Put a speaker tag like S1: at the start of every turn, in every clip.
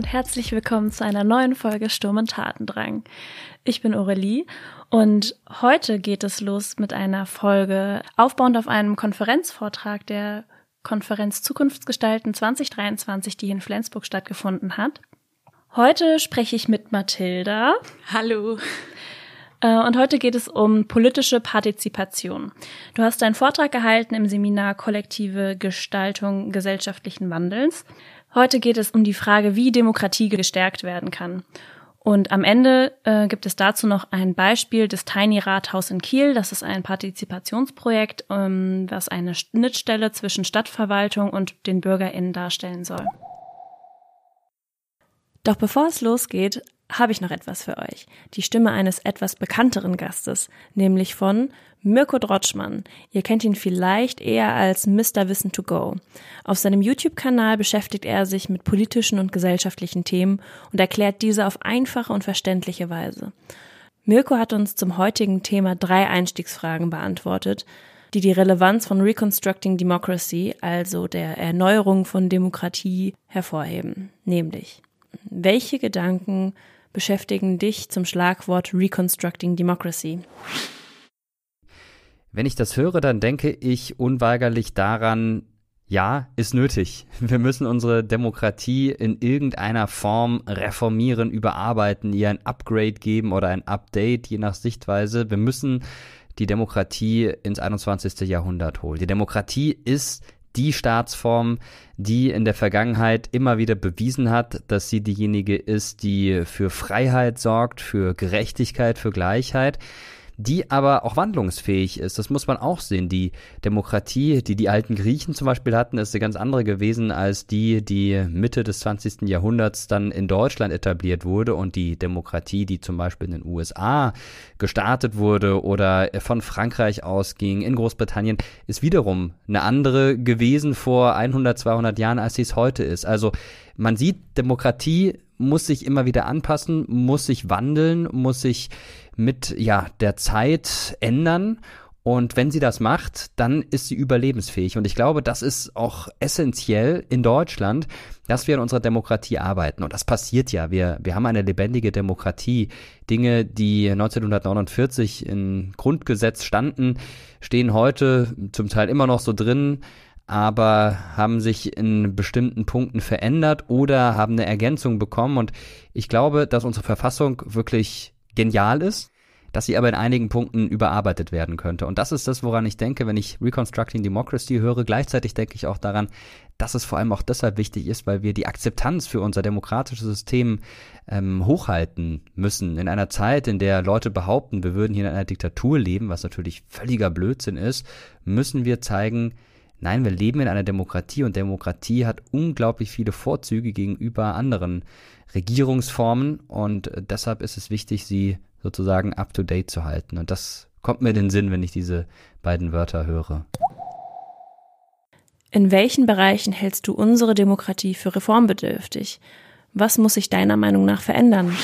S1: Und herzlich willkommen zu einer neuen Folge Sturm und Tatendrang. Ich bin Aurelie und heute geht es los mit einer Folge aufbauend auf einem Konferenzvortrag der Konferenz Zukunftsgestalten 2023, die in Flensburg stattgefunden hat. Heute spreche ich mit Mathilda.
S2: Hallo.
S1: Äh, und heute geht es um politische Partizipation. Du hast einen Vortrag gehalten im Seminar Kollektive Gestaltung gesellschaftlichen Wandels. Heute geht es um die Frage, wie Demokratie gestärkt werden kann. Und am Ende äh, gibt es dazu noch ein Beispiel des Tiny Rathaus in Kiel. Das ist ein Partizipationsprojekt, ähm, das eine Schnittstelle zwischen Stadtverwaltung und den BürgerInnen darstellen soll. Doch bevor es losgeht, habe ich noch etwas für euch. Die Stimme eines etwas bekannteren Gastes, nämlich von Mirko Drotschmann. Ihr kennt ihn vielleicht eher als Mr. Wissen to Go. Auf seinem YouTube-Kanal beschäftigt er sich mit politischen und gesellschaftlichen Themen und erklärt diese auf einfache und verständliche Weise. Mirko hat uns zum heutigen Thema drei Einstiegsfragen beantwortet, die die Relevanz von Reconstructing Democracy, also der Erneuerung von Demokratie, hervorheben. Nämlich, welche Gedanken beschäftigen dich zum Schlagwort Reconstructing Democracy?
S3: Wenn ich das höre, dann denke ich unweigerlich daran, ja, ist nötig. Wir müssen unsere Demokratie in irgendeiner Form reformieren, überarbeiten, ihr ein Upgrade geben oder ein Update, je nach Sichtweise. Wir müssen die Demokratie ins 21. Jahrhundert holen. Die Demokratie ist die Staatsform, die in der Vergangenheit immer wieder bewiesen hat, dass sie diejenige ist, die für Freiheit sorgt, für Gerechtigkeit, für Gleichheit die aber auch wandlungsfähig ist. Das muss man auch sehen. Die Demokratie, die die alten Griechen zum Beispiel hatten, ist eine ganz andere gewesen als die, die Mitte des 20. Jahrhunderts dann in Deutschland etabliert wurde und die Demokratie, die zum Beispiel in den USA gestartet wurde oder von Frankreich ausging, in Großbritannien, ist wiederum eine andere gewesen vor 100, 200 Jahren, als sie es heute ist. Also man sieht, Demokratie muss sich immer wieder anpassen, muss sich wandeln, muss sich mit ja, der Zeit ändern. Und wenn sie das macht, dann ist sie überlebensfähig. Und ich glaube, das ist auch essentiell in Deutschland, dass wir in unserer Demokratie arbeiten. Und das passiert ja. Wir, wir haben eine lebendige Demokratie. Dinge, die 1949 im Grundgesetz standen, stehen heute zum Teil immer noch so drin aber haben sich in bestimmten Punkten verändert oder haben eine Ergänzung bekommen. Und ich glaube, dass unsere Verfassung wirklich genial ist, dass sie aber in einigen Punkten überarbeitet werden könnte. Und das ist das, woran ich denke, wenn ich Reconstructing Democracy höre. Gleichzeitig denke ich auch daran, dass es vor allem auch deshalb wichtig ist, weil wir die Akzeptanz für unser demokratisches System ähm, hochhalten müssen. In einer Zeit, in der Leute behaupten, wir würden hier in einer Diktatur leben, was natürlich völliger Blödsinn ist, müssen wir zeigen, Nein, wir leben in einer Demokratie und Demokratie hat unglaublich viele Vorzüge gegenüber anderen Regierungsformen und deshalb ist es wichtig, sie sozusagen up-to-date zu halten. Und das kommt mir in den Sinn, wenn ich diese beiden Wörter höre.
S1: In welchen Bereichen hältst du unsere Demokratie für reformbedürftig? Was muss sich deiner Meinung nach verändern?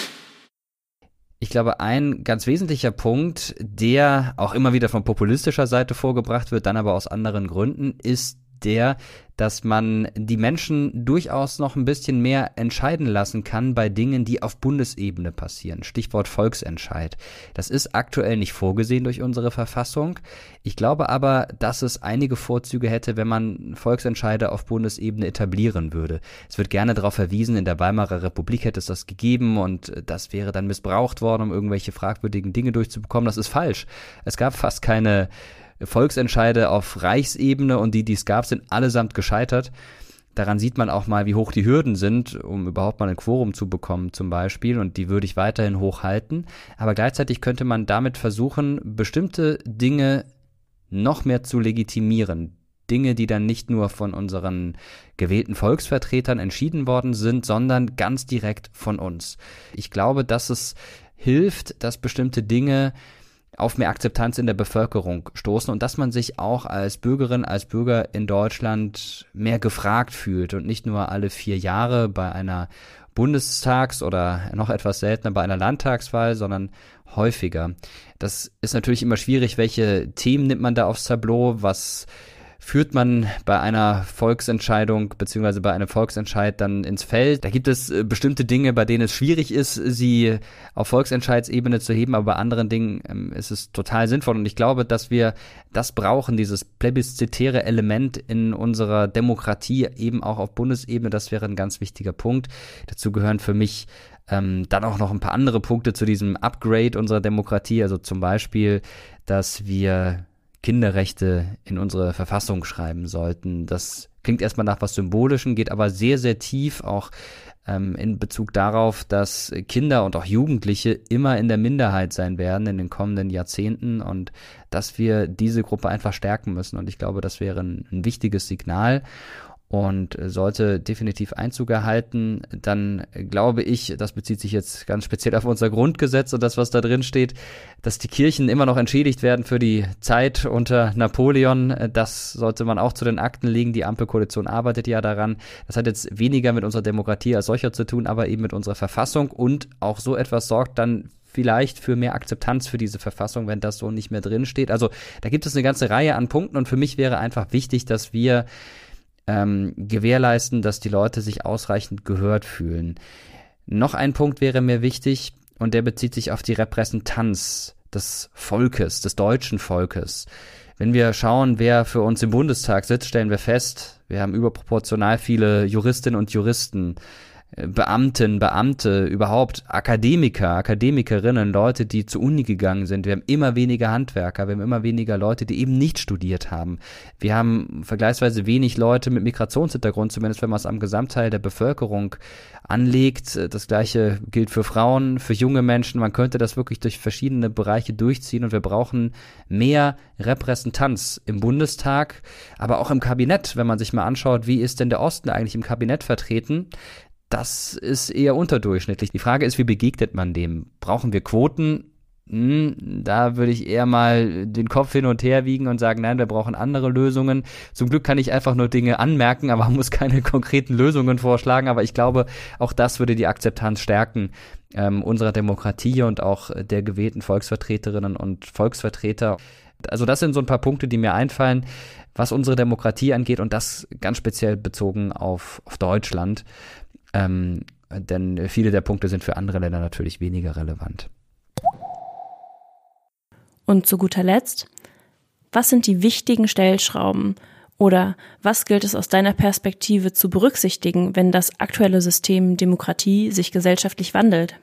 S3: Ich glaube, ein ganz wesentlicher Punkt, der auch immer wieder von populistischer Seite vorgebracht wird, dann aber aus anderen Gründen, ist der, dass man die Menschen durchaus noch ein bisschen mehr entscheiden lassen kann bei Dingen, die auf Bundesebene passieren. Stichwort Volksentscheid. Das ist aktuell nicht vorgesehen durch unsere Verfassung. Ich glaube aber, dass es einige Vorzüge hätte, wenn man Volksentscheide auf Bundesebene etablieren würde. Es wird gerne darauf verwiesen, in der Weimarer Republik hätte es das gegeben und das wäre dann missbraucht worden, um irgendwelche fragwürdigen Dinge durchzubekommen. Das ist falsch. Es gab fast keine Volksentscheide auf Reichsebene und die, die es gab, sind allesamt gescheitert. Daran sieht man auch mal, wie hoch die Hürden sind, um überhaupt mal ein Quorum zu bekommen zum Beispiel. Und die würde ich weiterhin hochhalten. Aber gleichzeitig könnte man damit versuchen, bestimmte Dinge noch mehr zu legitimieren. Dinge, die dann nicht nur von unseren gewählten Volksvertretern entschieden worden sind, sondern ganz direkt von uns. Ich glaube, dass es hilft, dass bestimmte Dinge auf mehr Akzeptanz in der Bevölkerung stoßen und dass man sich auch als Bürgerin, als Bürger in Deutschland mehr gefragt fühlt und nicht nur alle vier Jahre bei einer Bundestags- oder noch etwas seltener bei einer Landtagswahl, sondern häufiger. Das ist natürlich immer schwierig, welche Themen nimmt man da aufs Tableau, was führt man bei einer Volksentscheidung beziehungsweise bei einem Volksentscheid dann ins Feld. Da gibt es äh, bestimmte Dinge, bei denen es schwierig ist, sie auf Volksentscheidsebene zu heben, aber bei anderen Dingen ähm, ist es total sinnvoll. Und ich glaube, dass wir das brauchen, dieses plebiszitäre Element in unserer Demokratie eben auch auf Bundesebene. Das wäre ein ganz wichtiger Punkt. Dazu gehören für mich ähm, dann auch noch ein paar andere Punkte zu diesem Upgrade unserer Demokratie. Also zum Beispiel, dass wir Kinderrechte in unsere Verfassung schreiben sollten. Das klingt erstmal nach was Symbolischem, geht aber sehr, sehr tief auch ähm, in Bezug darauf, dass Kinder und auch Jugendliche immer in der Minderheit sein werden in den kommenden Jahrzehnten und dass wir diese Gruppe einfach stärken müssen. Und ich glaube, das wäre ein, ein wichtiges Signal und sollte definitiv Einzug erhalten, dann glaube ich, das bezieht sich jetzt ganz speziell auf unser Grundgesetz und das, was da drin steht, dass die Kirchen immer noch entschädigt werden für die Zeit unter Napoleon. Das sollte man auch zu den Akten legen. Die Ampelkoalition arbeitet ja daran. Das hat jetzt weniger mit unserer Demokratie als solcher zu tun, aber eben mit unserer Verfassung und auch so etwas sorgt dann vielleicht für mehr Akzeptanz für diese Verfassung, wenn das so nicht mehr drin steht. Also da gibt es eine ganze Reihe an Punkten und für mich wäre einfach wichtig, dass wir ähm, gewährleisten, dass die Leute sich ausreichend gehört fühlen. Noch ein Punkt wäre mir wichtig und der bezieht sich auf die Repräsentanz des Volkes, des deutschen Volkes. Wenn wir schauen, wer für uns im Bundestag sitzt, stellen wir fest, wir haben überproportional viele Juristinnen und Juristen. Beamten, Beamte, überhaupt Akademiker, Akademikerinnen, Leute, die zur Uni gegangen sind. Wir haben immer weniger Handwerker, wir haben immer weniger Leute, die eben nicht studiert haben. Wir haben vergleichsweise wenig Leute mit Migrationshintergrund, zumindest wenn man es am Gesamtteil der Bevölkerung anlegt. Das gleiche gilt für Frauen, für junge Menschen. Man könnte das wirklich durch verschiedene Bereiche durchziehen und wir brauchen mehr Repräsentanz im Bundestag, aber auch im Kabinett, wenn man sich mal anschaut, wie ist denn der Osten eigentlich im Kabinett vertreten? Das ist eher unterdurchschnittlich. Die Frage ist, wie begegnet man dem? Brauchen wir Quoten? Hm, da würde ich eher mal den Kopf hin und her wiegen und sagen, nein, wir brauchen andere Lösungen. Zum Glück kann ich einfach nur Dinge anmerken, aber muss keine konkreten Lösungen vorschlagen. Aber ich glaube, auch das würde die Akzeptanz stärken ähm, unserer Demokratie und auch der gewählten Volksvertreterinnen und Volksvertreter. Also das sind so ein paar Punkte, die mir einfallen, was unsere Demokratie angeht und das ganz speziell bezogen auf, auf Deutschland. Ähm, denn viele der Punkte sind für andere Länder natürlich weniger relevant.
S1: Und zu guter Letzt, was sind die wichtigen Stellschrauben oder was gilt es aus deiner Perspektive zu berücksichtigen, wenn das aktuelle System Demokratie sich gesellschaftlich wandelt?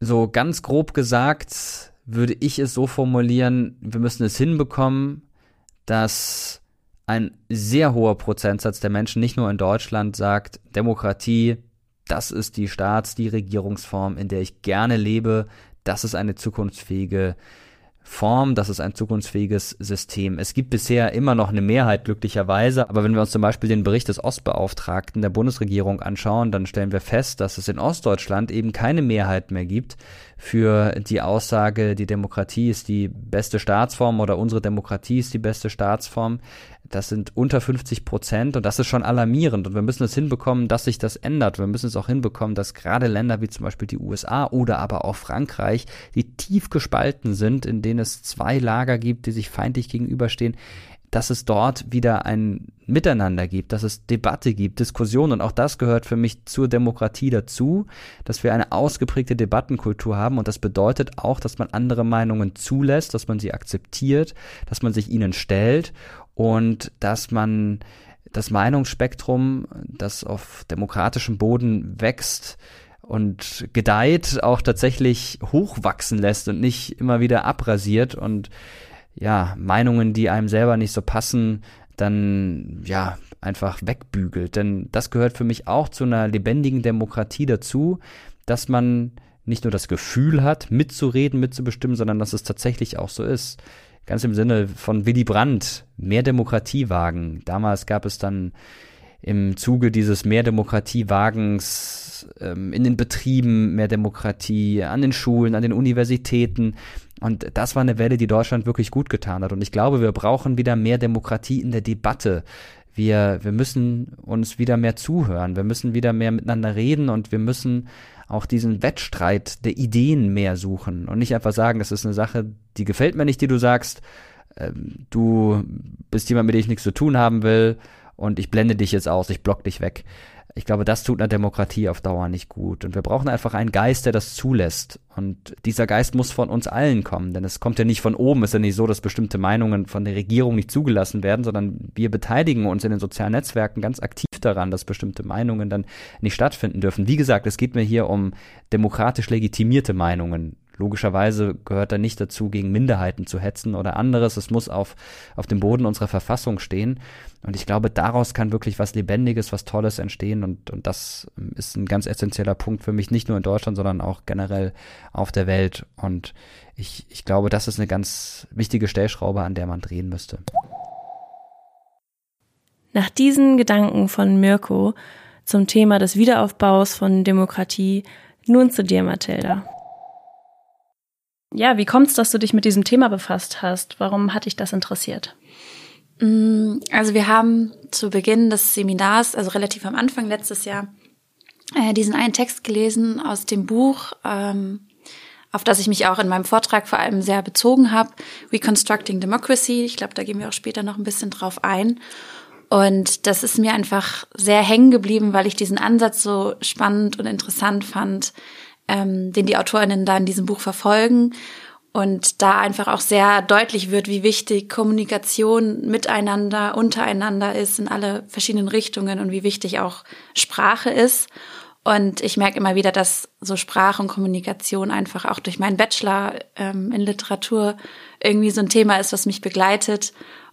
S3: So ganz grob gesagt würde ich es so formulieren, wir müssen es hinbekommen, dass ein sehr hoher Prozentsatz der Menschen, nicht nur in Deutschland, sagt, Demokratie, das ist die Staats-, die Regierungsform, in der ich gerne lebe, das ist eine zukunftsfähige Form, das ist ein zukunftsfähiges System. Es gibt bisher immer noch eine Mehrheit, glücklicherweise, aber wenn wir uns zum Beispiel den Bericht des Ostbeauftragten der Bundesregierung anschauen, dann stellen wir fest, dass es in Ostdeutschland eben keine Mehrheit mehr gibt für die Aussage, die Demokratie ist die beste Staatsform oder unsere Demokratie ist die beste Staatsform. Das sind unter 50 Prozent und das ist schon alarmierend und wir müssen es hinbekommen, dass sich das ändert. Wir müssen es auch hinbekommen, dass gerade Länder wie zum Beispiel die USA oder aber auch Frankreich, die tief gespalten sind, in denen es zwei Lager gibt, die sich feindlich gegenüberstehen, dass es dort wieder ein Miteinander gibt, dass es Debatte gibt, Diskussion. Und auch das gehört für mich zur Demokratie dazu, dass wir eine ausgeprägte Debattenkultur haben. Und das bedeutet auch, dass man andere Meinungen zulässt, dass man sie akzeptiert, dass man sich ihnen stellt. Und dass man das Meinungsspektrum, das auf demokratischem Boden wächst, und gedeiht, auch tatsächlich hochwachsen lässt und nicht immer wieder abrasiert. Und ja, Meinungen, die einem selber nicht so passen, dann ja einfach wegbügelt. Denn das gehört für mich auch zu einer lebendigen Demokratie dazu, dass man nicht nur das Gefühl hat, mitzureden, mitzubestimmen, sondern dass es tatsächlich auch so ist. Ganz im Sinne von Willy Brandt, mehr Demokratie wagen. Damals gab es dann im Zuge dieses Mehr Demokratie-Wagens ähm, in den Betrieben mehr Demokratie, an den Schulen, an den Universitäten. Und das war eine Welle, die Deutschland wirklich gut getan hat. Und ich glaube, wir brauchen wieder mehr Demokratie in der Debatte. Wir, wir müssen uns wieder mehr zuhören. Wir müssen wieder mehr miteinander reden und wir müssen auch diesen Wettstreit der Ideen mehr suchen und nicht einfach sagen, das ist eine Sache, die gefällt mir nicht, die du sagst, ähm, du bist jemand, mit dem ich nichts zu tun haben will und ich blende dich jetzt aus, ich block dich weg. Ich glaube, das tut einer Demokratie auf Dauer nicht gut. Und wir brauchen einfach einen Geist, der das zulässt. Und dieser Geist muss von uns allen kommen, denn es kommt ja nicht von oben. Es ist ja nicht so, dass bestimmte Meinungen von der Regierung nicht zugelassen werden, sondern wir beteiligen uns in den sozialen Netzwerken ganz aktiv daran, dass bestimmte Meinungen dann nicht stattfinden dürfen. Wie gesagt, es geht mir hier um demokratisch legitimierte Meinungen. Logischerweise gehört da nicht dazu, gegen Minderheiten zu hetzen oder anderes. Es muss auf, auf dem Boden unserer Verfassung stehen. Und ich glaube, daraus kann wirklich was Lebendiges, was Tolles entstehen. Und, und das ist ein ganz essentieller Punkt für mich, nicht nur in Deutschland, sondern auch generell auf der Welt. Und ich, ich glaube, das ist eine ganz wichtige Stellschraube, an der man drehen müsste.
S1: Nach diesen Gedanken von Mirko zum Thema des Wiederaufbaus von Demokratie nun zu dir, Mathilda. Ja, wie kommt es, dass du dich mit diesem Thema befasst hast? Warum hat dich das interessiert?
S2: Mm, also wir haben zu Beginn des Seminars, also relativ am Anfang letztes Jahr, äh, diesen einen Text gelesen aus dem Buch, ähm, auf das ich mich auch in meinem Vortrag vor allem sehr bezogen habe, Reconstructing Democracy. Ich glaube, da gehen wir auch später noch ein bisschen drauf ein. Und das ist mir einfach sehr hängen geblieben, weil ich diesen Ansatz so spannend und interessant fand, ähm, den die Autorinnen da in diesem Buch verfolgen. Und da einfach auch sehr deutlich wird, wie wichtig Kommunikation miteinander, untereinander ist in alle verschiedenen Richtungen und wie wichtig auch Sprache ist. Und ich merke immer wieder, dass so Sprache und Kommunikation einfach auch durch meinen Bachelor ähm, in Literatur irgendwie so ein Thema ist, was mich begleitet.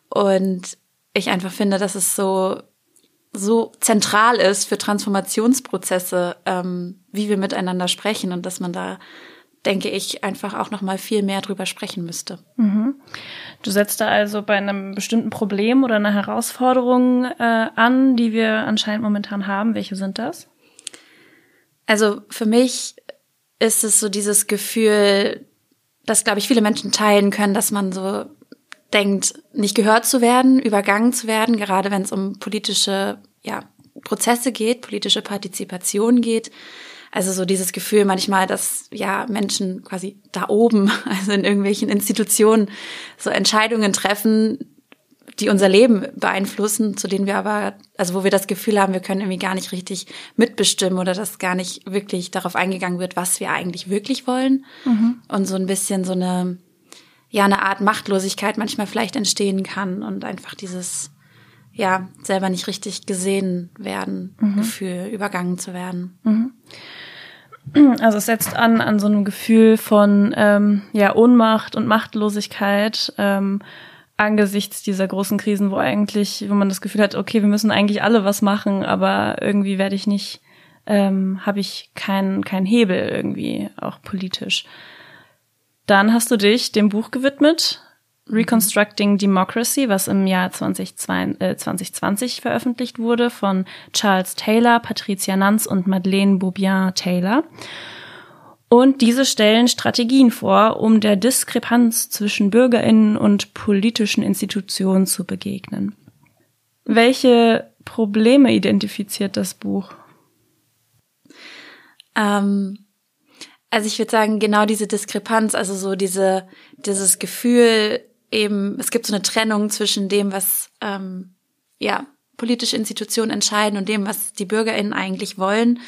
S2: Und ich einfach finde, dass es so so zentral ist für Transformationsprozesse, ähm, wie wir miteinander sprechen und dass man da denke ich, einfach auch noch mal viel mehr drüber sprechen müsste.
S1: Mhm. Du setzt da also bei einem bestimmten Problem oder einer Herausforderung äh, an, die wir anscheinend momentan haben. Welche sind das?
S2: Also für mich ist es so dieses Gefühl, dass, glaube ich, viele Menschen teilen können, dass man so denkt, nicht gehört zu werden, übergangen zu werden, gerade wenn es um politische ja, Prozesse geht, politische Partizipation geht. Also so dieses Gefühl manchmal, dass ja Menschen quasi da oben, also in irgendwelchen Institutionen, so Entscheidungen treffen, die unser Leben beeinflussen, zu denen wir aber, also wo wir das Gefühl haben, wir können irgendwie gar nicht richtig mitbestimmen oder dass gar nicht wirklich darauf eingegangen wird, was wir eigentlich wirklich wollen. Mhm. Und so ein bisschen so eine, ja, eine Art Machtlosigkeit manchmal vielleicht entstehen kann und einfach dieses, ja, selber nicht richtig gesehen werden, mhm. Gefühl, übergangen zu werden. Mhm.
S1: Also es setzt an an so einem Gefühl von ähm, ja Ohnmacht und Machtlosigkeit ähm, angesichts dieser großen Krisen, wo eigentlich, wo man das Gefühl hat, okay, wir müssen eigentlich alle was machen, aber irgendwie werde ich nicht, ähm, habe ich keinen keinen Hebel irgendwie auch politisch. Dann hast du dich dem Buch gewidmet, Reconstructing Democracy, was im Jahr 2020, äh, 2020 veröffentlicht wurde von Charles Taylor, Patricia Nanz und Madeleine Boubian Taylor. Und diese stellen Strategien vor, um der Diskrepanz zwischen Bürgerinnen und politischen Institutionen zu begegnen. Welche Probleme identifiziert das Buch?
S2: Ähm, also ich würde sagen, genau diese Diskrepanz, also so diese, dieses Gefühl, eben, es gibt so eine Trennung zwischen dem, was ähm, ja politische Institutionen entscheiden und dem, was die BürgerInnen eigentlich wollen.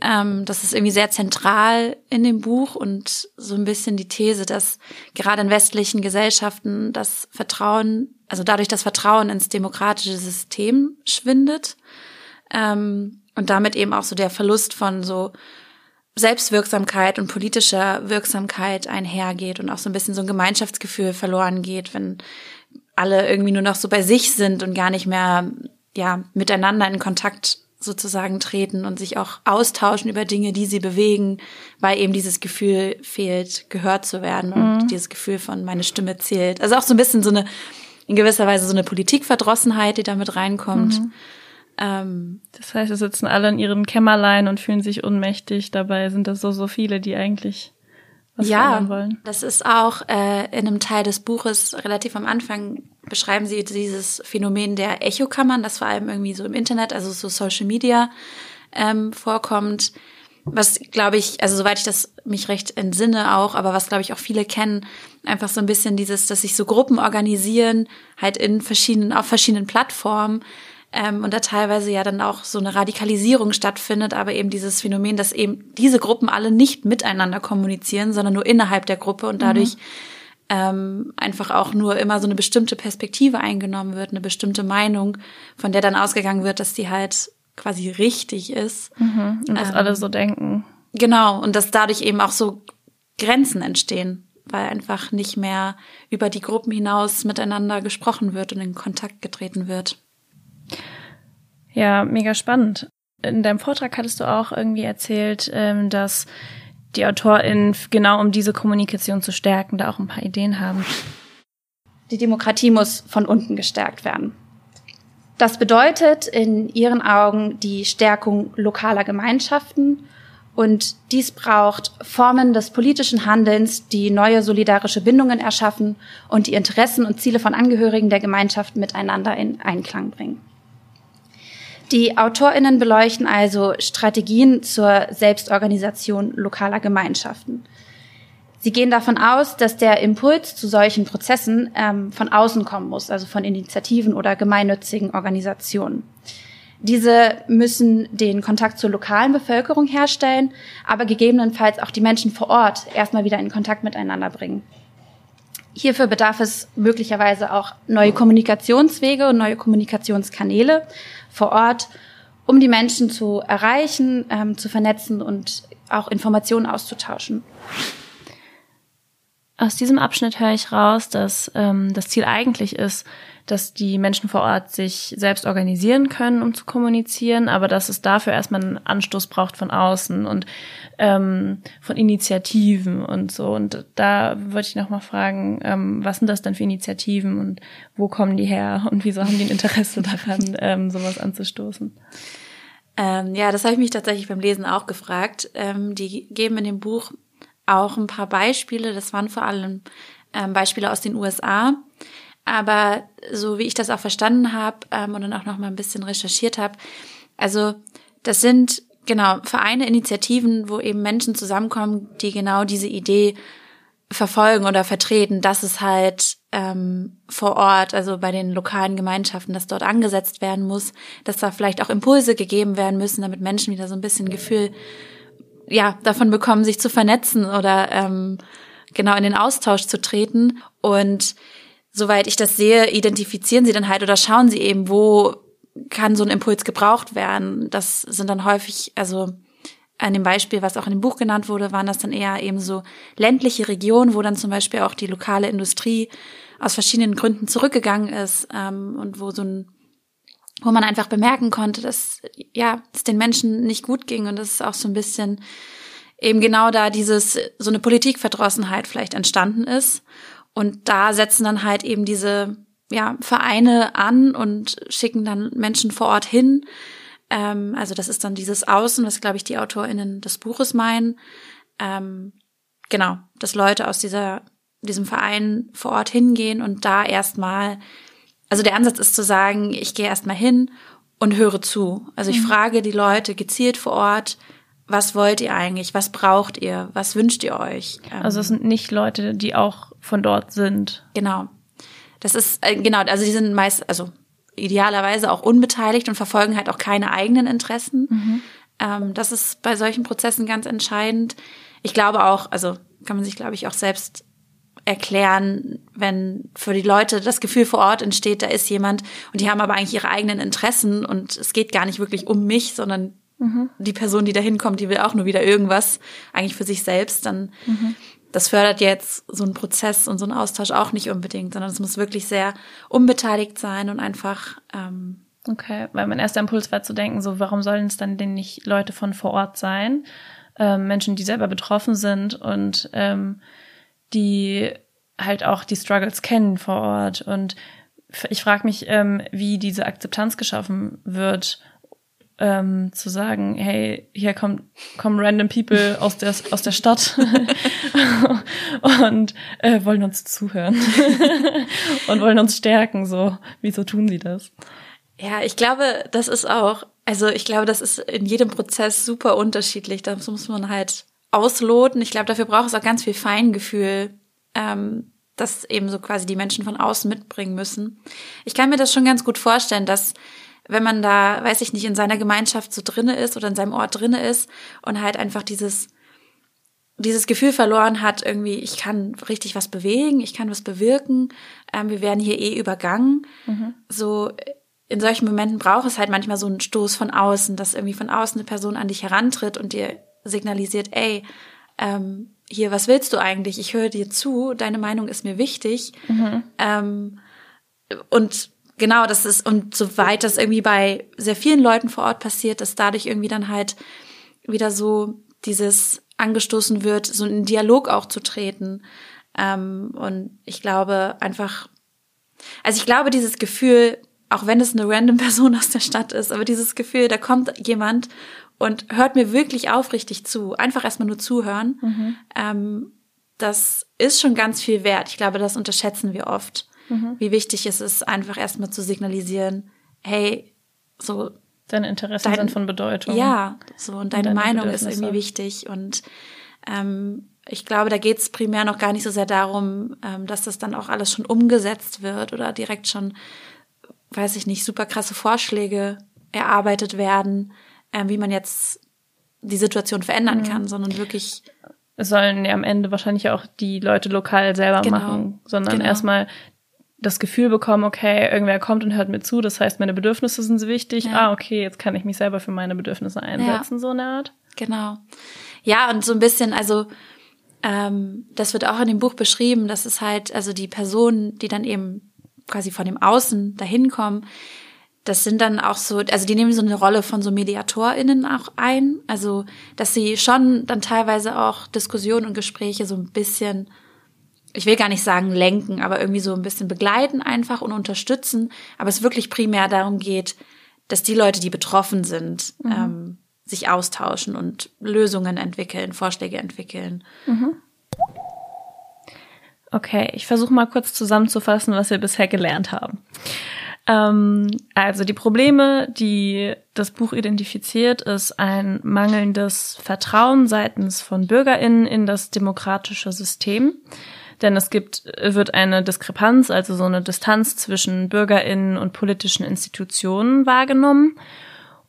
S2: Ähm, das ist irgendwie sehr zentral in dem Buch und so ein bisschen die These, dass gerade in westlichen Gesellschaften das Vertrauen, also dadurch das Vertrauen ins demokratische System schwindet ähm, und damit eben auch so der Verlust von so Selbstwirksamkeit und politischer Wirksamkeit einhergeht und auch so ein bisschen so ein Gemeinschaftsgefühl verloren geht, wenn alle irgendwie nur noch so bei sich sind und gar nicht mehr ja miteinander in Kontakt sozusagen treten und sich auch austauschen über Dinge, die sie bewegen, weil eben dieses Gefühl fehlt, gehört zu werden und mhm. dieses Gefühl von meine Stimme zählt. Also auch so ein bisschen so eine in gewisser Weise so eine Politikverdrossenheit, die damit reinkommt. Mhm.
S1: Ähm, das heißt, sie sitzen alle in ihren Kämmerlein und fühlen sich ohnmächtig. Dabei sind das so, so viele, die eigentlich was ja, wollen.
S2: Das ist auch äh, in einem Teil des Buches relativ am Anfang beschreiben sie dieses Phänomen der Echokammern, das vor allem irgendwie so im Internet, also so Social Media ähm, vorkommt, was glaube ich, also soweit ich das mich recht entsinne auch, aber was glaube ich auch viele kennen, einfach so ein bisschen dieses, dass sich so Gruppen organisieren, halt in verschiedenen, auf verschiedenen Plattformen, ähm, und da teilweise ja dann auch so eine Radikalisierung stattfindet, aber eben dieses Phänomen, dass eben diese Gruppen alle nicht miteinander kommunizieren, sondern nur innerhalb der Gruppe und dadurch mhm. ähm, einfach auch nur immer so eine bestimmte Perspektive eingenommen wird, eine bestimmte Meinung, von der dann ausgegangen wird, dass die halt quasi richtig ist.
S1: Mhm. Und dass ähm, alle so denken.
S2: Genau, und dass dadurch eben auch so Grenzen entstehen, weil einfach nicht mehr über die Gruppen hinaus miteinander gesprochen wird und in Kontakt getreten wird.
S1: Ja, mega spannend. In deinem Vortrag hattest du auch irgendwie erzählt, ähm, dass die AutorInnen genau um diese Kommunikation zu stärken, da auch ein paar Ideen haben.
S4: Die Demokratie muss von unten gestärkt werden. Das bedeutet in ihren Augen die Stärkung lokaler Gemeinschaften und dies braucht Formen des politischen Handelns, die neue solidarische Bindungen erschaffen und die Interessen und Ziele von Angehörigen der Gemeinschaft miteinander in Einklang bringen. Die AutorInnen beleuchten also Strategien zur Selbstorganisation lokaler Gemeinschaften. Sie gehen davon aus, dass der Impuls zu solchen Prozessen ähm, von außen kommen muss, also von Initiativen oder gemeinnützigen Organisationen. Diese müssen den Kontakt zur lokalen Bevölkerung herstellen, aber gegebenenfalls auch die Menschen vor Ort erstmal wieder in Kontakt miteinander bringen. Hierfür bedarf es möglicherweise auch neue Kommunikationswege und neue Kommunikationskanäle vor Ort, um die Menschen zu erreichen, ähm, zu vernetzen und auch Informationen auszutauschen.
S1: Aus diesem Abschnitt höre ich raus, dass ähm, das Ziel eigentlich ist, dass die Menschen vor Ort sich selbst organisieren können, um zu kommunizieren, aber dass es dafür erstmal einen Anstoß braucht von außen und ähm, von Initiativen und so. Und da würde ich nochmal fragen, ähm, was sind das denn für Initiativen und wo kommen die her und wieso haben die ein Interesse daran, ähm, sowas anzustoßen?
S2: Ähm, ja, das habe ich mich tatsächlich beim Lesen auch gefragt. Ähm, die geben in dem Buch auch ein paar Beispiele. Das waren vor allem ähm, Beispiele aus den USA. Aber so wie ich das auch verstanden habe ähm, und dann auch noch mal ein bisschen recherchiert habe, also das sind genau Vereine, Initiativen, wo eben Menschen zusammenkommen, die genau diese Idee verfolgen oder vertreten, dass es halt ähm, vor Ort, also bei den lokalen Gemeinschaften, dass dort angesetzt werden muss, dass da vielleicht auch Impulse gegeben werden müssen, damit Menschen wieder so ein bisschen Gefühl ja davon bekommen, sich zu vernetzen oder ähm, genau in den Austausch zu treten. Und soweit ich das sehe, identifizieren sie dann halt oder schauen sie eben, wo kann so ein Impuls gebraucht werden. Das sind dann häufig, also an dem Beispiel, was auch in dem Buch genannt wurde, waren das dann eher eben so ländliche Regionen, wo dann zum Beispiel auch die lokale Industrie aus verschiedenen Gründen zurückgegangen ist ähm, und wo so ein wo man einfach bemerken konnte, dass ja es den Menschen nicht gut ging und das ist auch so ein bisschen eben genau da dieses so eine Politikverdrossenheit vielleicht entstanden ist und da setzen dann halt eben diese ja, Vereine an und schicken dann Menschen vor Ort hin. Ähm, also das ist dann dieses Außen, was, glaube ich, die AutorInnen des Buches meinen. Ähm, genau, dass Leute aus dieser, diesem Verein vor Ort hingehen und da erstmal, also der Ansatz ist zu sagen, ich gehe erstmal hin und höre zu. Also ich mhm. frage die Leute gezielt vor Ort, was wollt ihr eigentlich? Was braucht ihr? Was wünscht ihr euch?
S1: Also es sind nicht Leute, die auch von dort sind.
S2: Genau. Das ist, äh, genau, also die sind meist, also idealerweise auch unbeteiligt und verfolgen halt auch keine eigenen Interessen. Mhm. Ähm, das ist bei solchen Prozessen ganz entscheidend. Ich glaube auch, also kann man sich, glaube ich, auch selbst erklären, wenn für die Leute das Gefühl vor Ort entsteht, da ist jemand und die haben aber eigentlich ihre eigenen Interessen und es geht gar nicht wirklich um mich, sondern Mhm. Die Person, die da hinkommt, die will auch nur wieder irgendwas, eigentlich für sich selbst, dann mhm. Das fördert jetzt so einen Prozess und so einen Austausch auch nicht unbedingt, sondern es muss wirklich sehr unbeteiligt sein und einfach ähm,
S1: Okay, weil mein erster Impuls war zu denken, so warum sollen es dann denn nicht Leute von vor Ort sein, ähm, Menschen, die selber betroffen sind und ähm, die halt auch die Struggles kennen vor Ort. Und ich frage mich, ähm, wie diese Akzeptanz geschaffen wird ähm, zu sagen, hey, hier kommt, kommen random people aus der, aus der Stadt und äh, wollen uns zuhören und wollen uns stärken. So, wieso tun sie das?
S2: Ja, ich glaube, das ist auch Also ich glaube, das ist in jedem Prozess super unterschiedlich. Das muss man halt ausloten. Ich glaube, dafür braucht es auch ganz viel Feingefühl, ähm, das eben so quasi die Menschen von außen mitbringen müssen. Ich kann mir das schon ganz gut vorstellen, dass wenn man da, weiß ich nicht, in seiner Gemeinschaft so drinne ist oder in seinem Ort drinne ist und halt einfach dieses dieses Gefühl verloren hat, irgendwie, ich kann richtig was bewegen, ich kann was bewirken, ähm, wir werden hier eh übergangen. Mhm. So in solchen Momenten braucht es halt manchmal so einen Stoß von außen, dass irgendwie von außen eine Person an dich herantritt und dir signalisiert, ey, ähm, hier, was willst du eigentlich? Ich höre dir zu, deine Meinung ist mir wichtig. Mhm. Ähm, und genau, das ist, und soweit das irgendwie bei sehr vielen Leuten vor Ort passiert, dass dadurch irgendwie dann halt wieder so dieses angestoßen wird, so in Dialog auch zu treten. Ähm, und ich glaube einfach, also ich glaube, dieses Gefühl, auch wenn es eine random Person aus der Stadt ist, aber dieses Gefühl, da kommt jemand und hört mir wirklich aufrichtig zu, einfach erstmal nur zuhören, mhm. ähm, das ist schon ganz viel wert. Ich glaube, das unterschätzen wir oft, mhm. wie wichtig es ist, einfach erstmal zu signalisieren, hey, so
S1: Deine Interessen dein, sind von Bedeutung.
S2: Ja, so und deine, und deine Meinung ist irgendwie wichtig. Und ähm, ich glaube, da geht es primär noch gar nicht so sehr darum, ähm, dass das dann auch alles schon umgesetzt wird oder direkt schon, weiß ich nicht, super krasse Vorschläge erarbeitet werden, äh, wie man jetzt die Situation verändern mhm. kann, sondern wirklich
S1: es sollen ja am Ende wahrscheinlich auch die Leute lokal selber genau, machen, sondern genau. erstmal das Gefühl bekommen, okay, irgendwer kommt und hört mir zu, das heißt, meine Bedürfnisse sind wichtig. Ja. Ah, okay, jetzt kann ich mich selber für meine Bedürfnisse einsetzen, ja. so eine Art.
S2: Genau. Ja, und so ein bisschen, also ähm, das wird auch in dem Buch beschrieben, dass es halt, also die Personen, die dann eben quasi von dem Außen dahin kommen, das sind dann auch so, also die nehmen so eine Rolle von so MediatorInnen auch ein. Also, dass sie schon dann teilweise auch Diskussionen und Gespräche so ein bisschen ich will gar nicht sagen lenken, aber irgendwie so ein bisschen begleiten einfach und unterstützen. Aber es wirklich primär darum geht, dass die Leute, die betroffen sind, mhm. ähm, sich austauschen und Lösungen entwickeln, Vorschläge entwickeln. Mhm.
S1: Okay, ich versuche mal kurz zusammenzufassen, was wir bisher gelernt haben. Ähm, also die Probleme, die das Buch identifiziert, ist ein mangelndes Vertrauen seitens von Bürgerinnen in das demokratische System denn es gibt, wird eine Diskrepanz, also so eine Distanz zwischen BürgerInnen und politischen Institutionen wahrgenommen.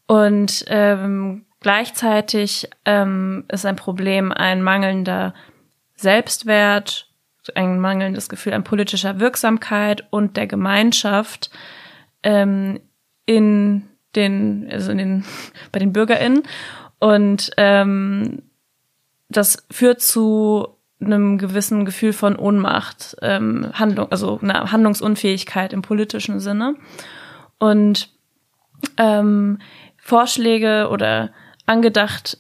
S1: Und ähm, gleichzeitig ähm, ist ein Problem ein mangelnder Selbstwert, ein mangelndes Gefühl an politischer Wirksamkeit und der Gemeinschaft ähm, in den, also in den, bei den BürgerInnen. Und ähm, das führt zu einem gewissen Gefühl von Ohnmacht, ähm, Handlung, also einer Handlungsunfähigkeit im politischen Sinne. Und ähm, Vorschläge oder angedacht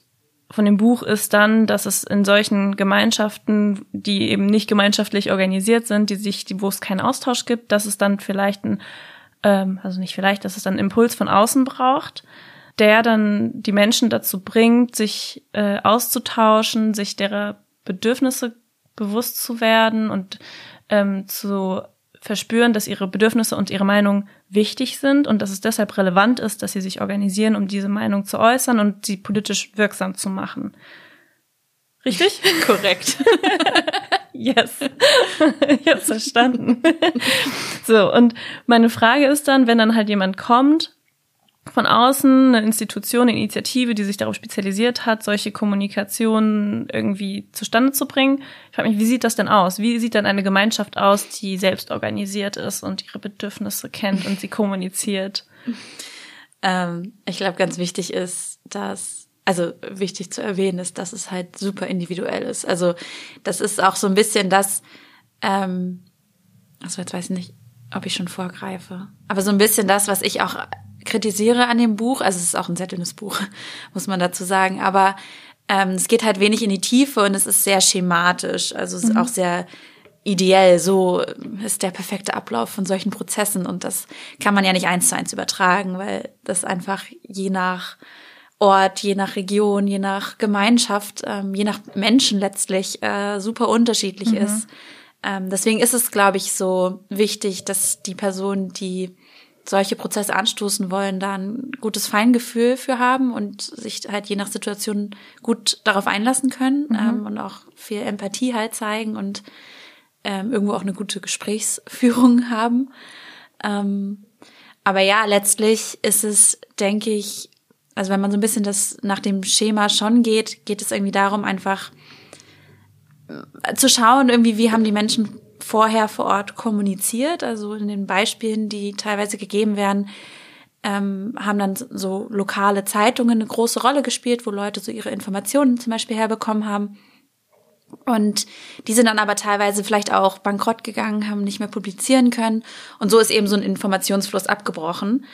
S1: von dem Buch ist dann, dass es in solchen Gemeinschaften, die eben nicht gemeinschaftlich organisiert sind, die sich, wo es keinen Austausch gibt, dass es dann vielleicht ein, ähm, also nicht vielleicht, dass es dann einen Impuls von außen braucht, der dann die Menschen dazu bringt, sich äh, auszutauschen, sich derer Bedürfnisse bewusst zu werden und ähm, zu verspüren, dass ihre Bedürfnisse und ihre Meinung wichtig sind und dass es deshalb relevant ist, dass sie sich organisieren, um diese Meinung zu äußern und sie politisch wirksam zu machen. Richtig?
S2: Korrekt.
S1: yes. Jetzt verstanden. so, und meine Frage ist dann, wenn dann halt jemand kommt von außen eine Institution, eine Initiative, die sich darauf spezialisiert hat, solche Kommunikationen irgendwie zustande zu bringen. Ich frage mich, wie sieht das denn aus? Wie sieht dann eine Gemeinschaft aus, die selbst organisiert ist und ihre Bedürfnisse kennt und sie kommuniziert?
S2: Ähm, ich glaube, ganz wichtig ist, dass, also wichtig zu erwähnen ist, dass es halt super individuell ist. Also das ist auch so ein bisschen das, ähm, also jetzt weiß ich nicht, ob ich schon vorgreife, aber so ein bisschen das, was ich auch kritisiere an dem Buch, also es ist auch ein sehr dünnes Buch, muss man dazu sagen, aber ähm, es geht halt wenig in die Tiefe und es ist sehr schematisch, also es ist mhm. auch sehr ideell, so ist der perfekte Ablauf von solchen Prozessen und das kann man ja nicht eins zu eins übertragen, weil das einfach je nach Ort, je nach Region, je nach Gemeinschaft, ähm, je nach Menschen letztlich äh, super unterschiedlich mhm. ist. Ähm, deswegen ist es, glaube ich, so wichtig, dass die Person, die solche Prozesse anstoßen wollen, da ein gutes Feingefühl für haben und sich halt je nach Situation gut darauf einlassen können mhm. ähm, und auch viel Empathie halt zeigen und ähm, irgendwo auch eine gute Gesprächsführung haben. Ähm, aber ja, letztlich ist es, denke ich, also wenn man so ein bisschen das nach dem Schema schon geht, geht es irgendwie darum, einfach äh, zu schauen, irgendwie, wie haben die Menschen vorher vor Ort kommuniziert. Also in den Beispielen, die teilweise gegeben werden, ähm, haben dann so lokale Zeitungen eine große Rolle gespielt, wo Leute so ihre Informationen zum Beispiel herbekommen haben. Und die sind dann aber teilweise vielleicht auch bankrott gegangen, haben nicht mehr publizieren können. Und so ist eben so ein Informationsfluss abgebrochen.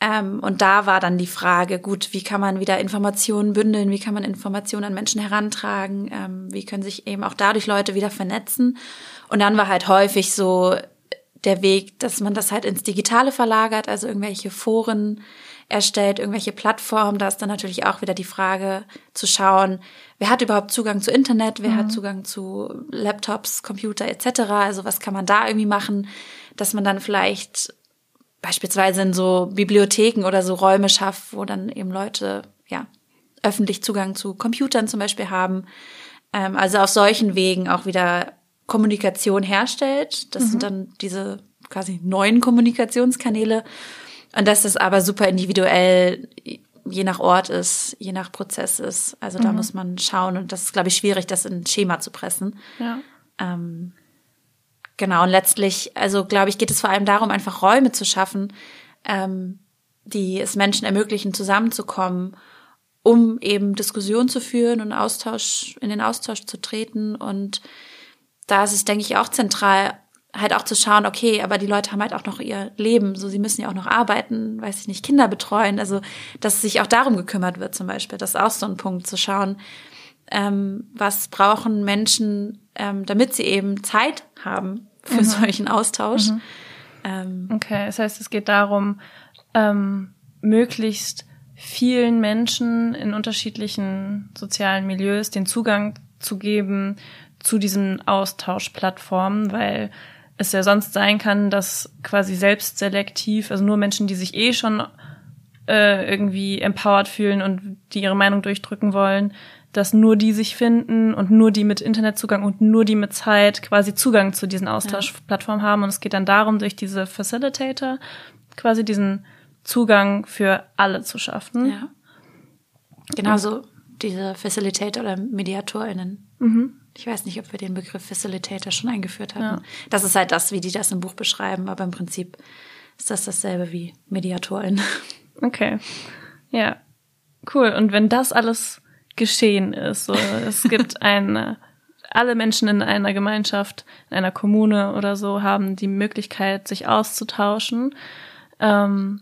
S2: Ähm, und da war dann die Frage, gut, wie kann man wieder Informationen bündeln, wie kann man Informationen an Menschen herantragen, ähm, wie können sich eben auch dadurch Leute wieder vernetzen. Und dann war halt häufig so der Weg, dass man das halt ins Digitale verlagert, also irgendwelche Foren erstellt, irgendwelche Plattformen. Da ist dann natürlich auch wieder die Frage zu schauen, wer hat überhaupt Zugang zu Internet, wer mhm. hat Zugang zu Laptops, Computer etc. Also was kann man da irgendwie machen, dass man dann vielleicht beispielsweise in so Bibliotheken oder so Räume schafft, wo dann eben Leute ja öffentlich Zugang zu Computern zum Beispiel haben. Ähm, also auf solchen Wegen auch wieder Kommunikation herstellt. Das mhm. sind dann diese quasi neuen Kommunikationskanäle. Und dass das aber super individuell je nach Ort ist, je nach Prozess ist. Also da mhm. muss man schauen und das ist, glaube ich, schwierig, das in ein Schema zu pressen. Ja. Ähm, Genau, und letztlich, also glaube ich, geht es vor allem darum, einfach Räume zu schaffen, ähm, die es Menschen ermöglichen, zusammenzukommen, um eben Diskussionen zu führen und Austausch, in den Austausch zu treten. Und da ist es, denke ich, auch zentral, halt auch zu schauen, okay, aber die Leute haben halt auch noch ihr Leben, so sie müssen ja auch noch arbeiten, weiß ich nicht, Kinder betreuen, also dass sich auch darum gekümmert wird zum Beispiel, das ist auch so ein Punkt zu schauen, ähm, was brauchen Menschen, ähm, damit sie eben Zeit haben für mhm. solchen Austausch. Mhm.
S1: Ähm, okay, das heißt, es geht darum, ähm, möglichst vielen Menschen in unterschiedlichen sozialen Milieus den Zugang zu geben zu diesen Austauschplattformen, weil es ja sonst sein kann, dass quasi selbstselektiv, also nur Menschen, die sich eh schon äh, irgendwie empowered fühlen und die ihre Meinung durchdrücken wollen, dass nur die sich finden und nur die mit Internetzugang und nur die mit Zeit quasi Zugang zu diesen Austauschplattformen haben. Und es geht dann darum, durch diese Facilitator quasi diesen Zugang für alle zu schaffen. Ja.
S2: Genauso diese Facilitator oder MediatorInnen. Mhm. Ich weiß nicht, ob wir den Begriff Facilitator schon eingeführt haben. Ja. Das ist halt das, wie die das im Buch beschreiben, aber im Prinzip ist das dasselbe wie MediatorInnen.
S1: Okay. Ja. Cool. Und wenn das alles geschehen ist. So, es gibt eine, alle Menschen in einer Gemeinschaft, in einer Kommune oder so haben die Möglichkeit, sich auszutauschen. Ähm,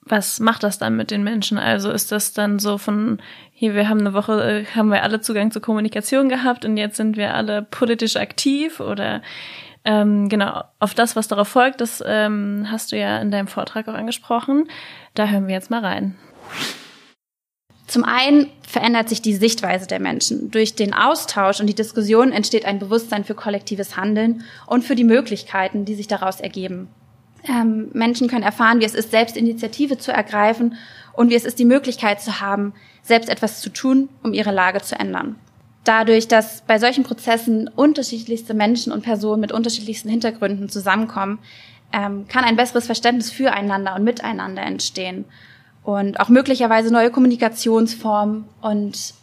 S1: was macht das dann mit den Menschen? Also ist das dann so von, hier, wir haben eine Woche, äh, haben wir alle Zugang zur Kommunikation gehabt und jetzt sind wir alle politisch aktiv oder ähm, genau, auf das, was darauf folgt, das ähm, hast du ja in deinem Vortrag auch angesprochen. Da hören wir jetzt mal rein.
S4: Zum einen verändert sich die Sichtweise der Menschen. Durch den Austausch und die Diskussion entsteht ein Bewusstsein für kollektives Handeln und für die Möglichkeiten, die sich daraus ergeben. Ähm, Menschen können erfahren, wie es ist, selbst Initiative zu ergreifen und wie es ist, die Möglichkeit zu haben, selbst etwas zu tun, um ihre Lage zu ändern. Dadurch, dass bei solchen Prozessen unterschiedlichste Menschen und Personen mit unterschiedlichsten Hintergründen zusammenkommen, ähm, kann ein besseres Verständnis füreinander und miteinander entstehen und auch möglicherweise neue Kommunikationsformen und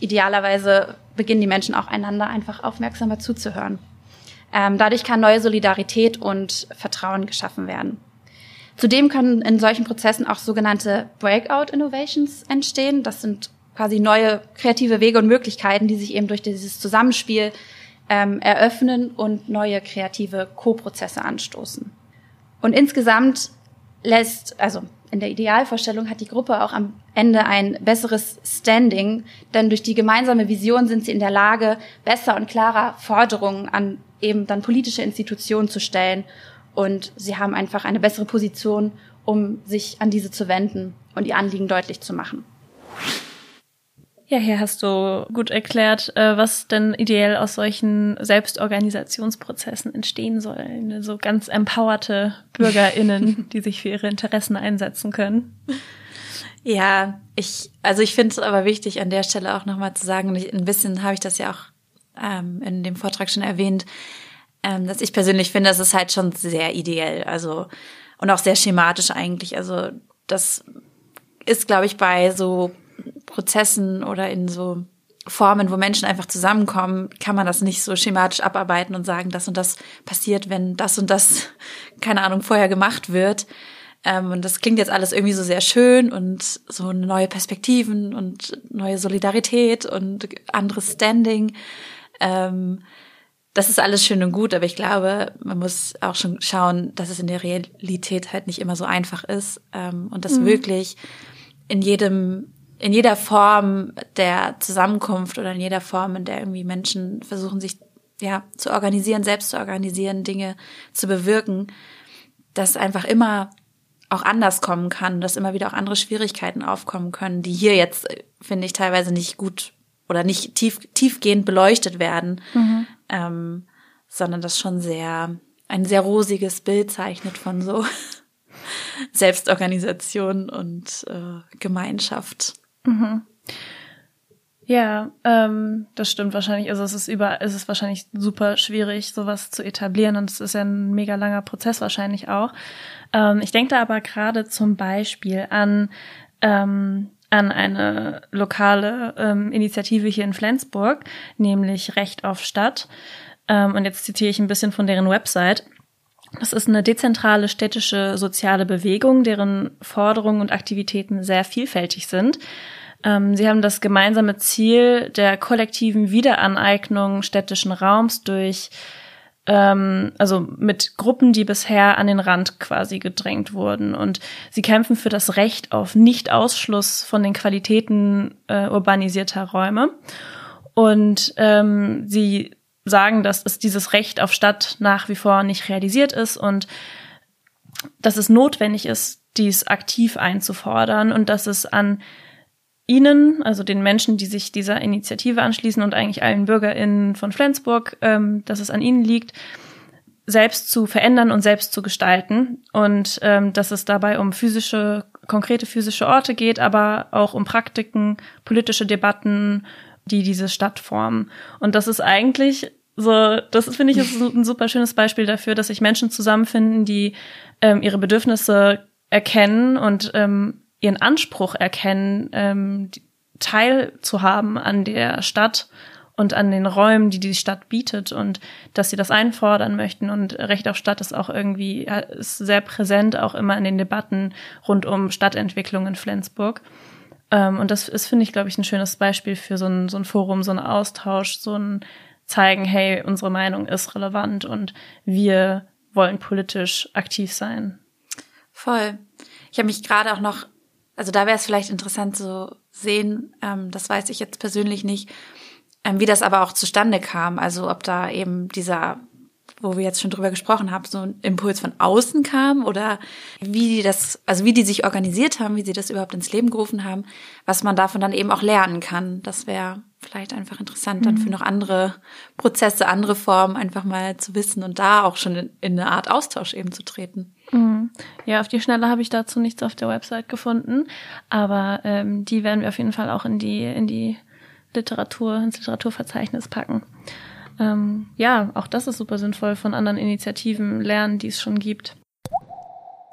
S4: idealerweise beginnen die Menschen auch einander einfach aufmerksamer zuzuhören. Ähm, dadurch kann neue Solidarität und Vertrauen geschaffen werden. Zudem können in solchen Prozessen auch sogenannte Breakout Innovations entstehen. Das sind quasi neue kreative Wege und Möglichkeiten, die sich eben durch dieses Zusammenspiel ähm, eröffnen und neue kreative Co-Prozesse anstoßen. Und insgesamt lässt, also in der Idealvorstellung hat die Gruppe auch am Ende ein besseres Standing, denn durch die gemeinsame Vision sind sie in der Lage, besser und klarer Forderungen an eben dann politische Institutionen zu stellen und sie haben einfach eine bessere Position, um sich an diese zu wenden und ihr Anliegen deutlich zu machen.
S1: Ja, hier hast du gut erklärt, äh, was denn ideell aus solchen Selbstorganisationsprozessen entstehen soll. So ganz empowerte BürgerInnen, die sich für ihre Interessen einsetzen können.
S2: Ja, ich, also ich finde es aber wichtig, an der Stelle auch nochmal zu sagen, ein bisschen habe ich das ja auch ähm, in dem Vortrag schon erwähnt, ähm, dass ich persönlich finde, das ist halt schon sehr ideell, also und auch sehr schematisch eigentlich. Also das ist, glaube ich, bei so Prozessen oder in so Formen, wo Menschen einfach zusammenkommen, kann man das nicht so schematisch abarbeiten und sagen, das und das passiert, wenn das und das, keine Ahnung, vorher gemacht wird. Ähm, und das klingt jetzt alles irgendwie so sehr schön und so neue Perspektiven und neue Solidarität und anderes Standing. Ähm, das ist alles schön und gut, aber ich glaube, man muss auch schon schauen, dass es in der Realität halt nicht immer so einfach ist ähm, und dass mhm. wirklich in jedem in jeder Form der Zusammenkunft oder in jeder Form, in der irgendwie Menschen versuchen, sich ja zu organisieren, selbst zu organisieren, Dinge zu bewirken, dass einfach immer auch anders kommen kann, dass immer wieder auch andere Schwierigkeiten aufkommen können, die hier jetzt, finde ich, teilweise nicht gut oder nicht tief, tiefgehend beleuchtet werden, mhm. Ähm, sondern das schon sehr, ein sehr rosiges Bild zeichnet von so Selbstorganisation und äh, Gemeinschaft. Mhm.
S1: Ja, ähm, das stimmt wahrscheinlich. Also es ist über, es ist wahrscheinlich super schwierig, sowas zu etablieren und es ist ja ein mega langer Prozess wahrscheinlich auch. Ähm, ich denke da aber gerade zum Beispiel an ähm, an eine lokale ähm, Initiative hier in Flensburg, nämlich Recht auf Stadt. Ähm, und jetzt zitiere ich ein bisschen von deren Website. Das ist eine dezentrale städtische soziale Bewegung, deren Forderungen und Aktivitäten sehr vielfältig sind. Ähm, sie haben das gemeinsame Ziel der kollektiven Wiederaneignung städtischen Raums durch ähm, also mit Gruppen, die bisher an den Rand quasi gedrängt wurden. Und sie kämpfen für das Recht auf Nicht-Ausschluss von den Qualitäten äh, urbanisierter Räume. Und ähm, sie sagen, dass es dieses Recht auf Stadt nach wie vor nicht realisiert ist und dass es notwendig ist, dies aktiv einzufordern und dass es an Ihnen, also den Menschen, die sich dieser Initiative anschließen und eigentlich allen BürgerInnen von Flensburg, ähm, dass es an Ihnen liegt, selbst zu verändern und selbst zu gestalten und ähm, dass es dabei um physische, konkrete physische Orte geht, aber auch um Praktiken, politische Debatten, die diese Stadt formen. Und das ist eigentlich so, das finde ich ist ein super schönes Beispiel dafür, dass sich Menschen zusammenfinden, die ähm, ihre Bedürfnisse erkennen und ähm, ihren Anspruch erkennen, ähm, teilzuhaben an der Stadt und an den Räumen, die die Stadt bietet und dass sie das einfordern möchten. Und Recht auf Stadt ist auch irgendwie ist sehr präsent, auch immer in den Debatten rund um Stadtentwicklung in Flensburg. Ähm, und das ist, finde ich, glaube ich, ein schönes Beispiel für so ein, so ein Forum, so ein Austausch, so ein zeigen, hey, unsere Meinung ist relevant und wir wollen politisch aktiv sein.
S2: Voll. Ich habe mich gerade auch noch also da wäre es vielleicht interessant zu sehen, ähm, das weiß ich jetzt persönlich nicht, ähm, wie das aber auch zustande kam. Also ob da eben dieser, wo wir jetzt schon drüber gesprochen haben, so ein Impuls von außen kam oder wie die das, also wie die sich organisiert haben, wie sie das überhaupt ins Leben gerufen haben, was man davon dann eben auch lernen kann. Das wäre vielleicht einfach interessant, dann für mhm. noch andere Prozesse, andere Formen einfach mal zu wissen und da auch schon in, in eine Art Austausch eben zu treten.
S1: Mhm. Ja, auf die Schnelle habe ich dazu nichts auf der Website gefunden, aber ähm, die werden wir auf jeden Fall auch in die in die Literatur ins Literaturverzeichnis packen. Ähm, ja, auch das ist super sinnvoll von anderen Initiativen lernen, die es schon gibt.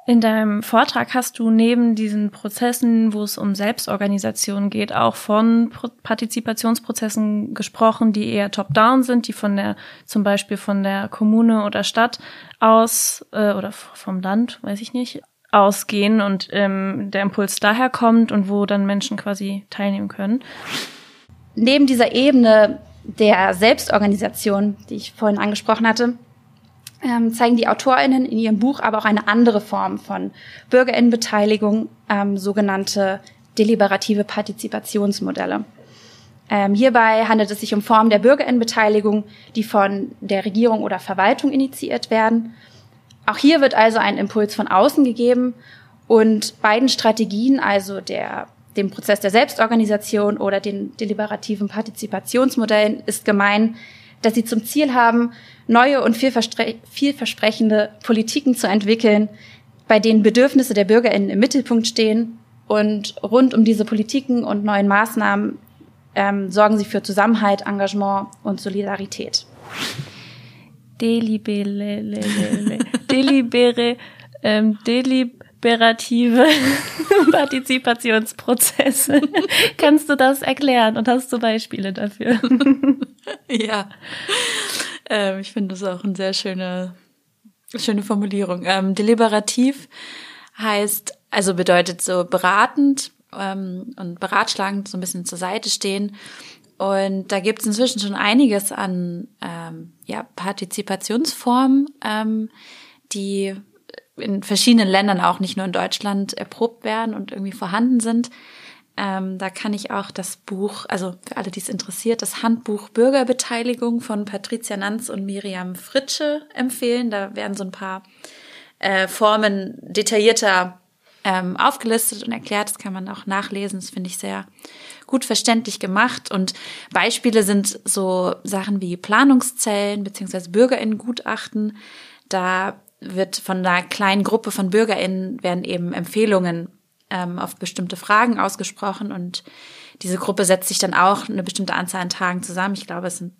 S1: In deinem Vortrag hast du neben diesen Prozessen, wo es um Selbstorganisation geht, auch von Partizipationsprozessen gesprochen, die eher top-down sind, die von der, zum Beispiel von der Kommune oder Stadt aus äh, oder vom Land, weiß ich nicht, ausgehen und ähm, der Impuls daher kommt und wo dann Menschen quasi teilnehmen können.
S4: Neben dieser Ebene der Selbstorganisation, die ich vorhin angesprochen hatte, ähm, zeigen die AutorInnen in ihrem Buch aber auch eine andere Form von BürgerInnenbeteiligung, ähm, sogenannte deliberative Partizipationsmodelle. Ähm, hierbei handelt es sich um Formen der Bürgerinnenbeteiligung, die von der Regierung oder Verwaltung initiiert werden. Auch hier wird also ein Impuls von außen gegeben und beiden Strategien, also der dem Prozess der Selbstorganisation oder den deliberativen Partizipationsmodellen ist gemein, dass sie zum Ziel haben, neue und vielversprechende Politiken zu entwickeln, bei denen Bedürfnisse der BürgerInnen im Mittelpunkt stehen. Und rund um diese Politiken und neuen Maßnahmen ähm, sorgen sie für Zusammenhalt, Engagement und Solidarität.
S1: Delibere, ähm, deliberative Partizipationsprozesse. Kannst du das erklären und hast du Beispiele dafür?
S2: ja, ähm, ich finde das auch eine sehr schöne, schöne Formulierung. Ähm, deliberativ heißt, also bedeutet so beratend ähm, und beratschlagend so ein bisschen zur Seite stehen. Und da gibt es inzwischen schon einiges an ähm, ja, Partizipationsformen, ähm, die in verschiedenen Ländern, auch nicht nur in Deutschland, erprobt werden und irgendwie vorhanden sind. Ähm, da kann ich auch das Buch, also für alle, die es interessiert, das Handbuch Bürgerbeteiligung von Patricia Nanz und Miriam Fritsche empfehlen. Da werden so ein paar äh, Formen detaillierter ähm, aufgelistet und erklärt. Das kann man auch nachlesen. Das finde ich sehr gut verständlich gemacht. Und Beispiele sind so Sachen wie Planungszellen beziehungsweise Bürgerinnengutachten. Da wird von einer kleinen Gruppe von BürgerInnen werden eben Empfehlungen ähm, auf bestimmte Fragen ausgesprochen und diese Gruppe setzt sich dann auch eine bestimmte Anzahl an Tagen zusammen. Ich glaube, es sind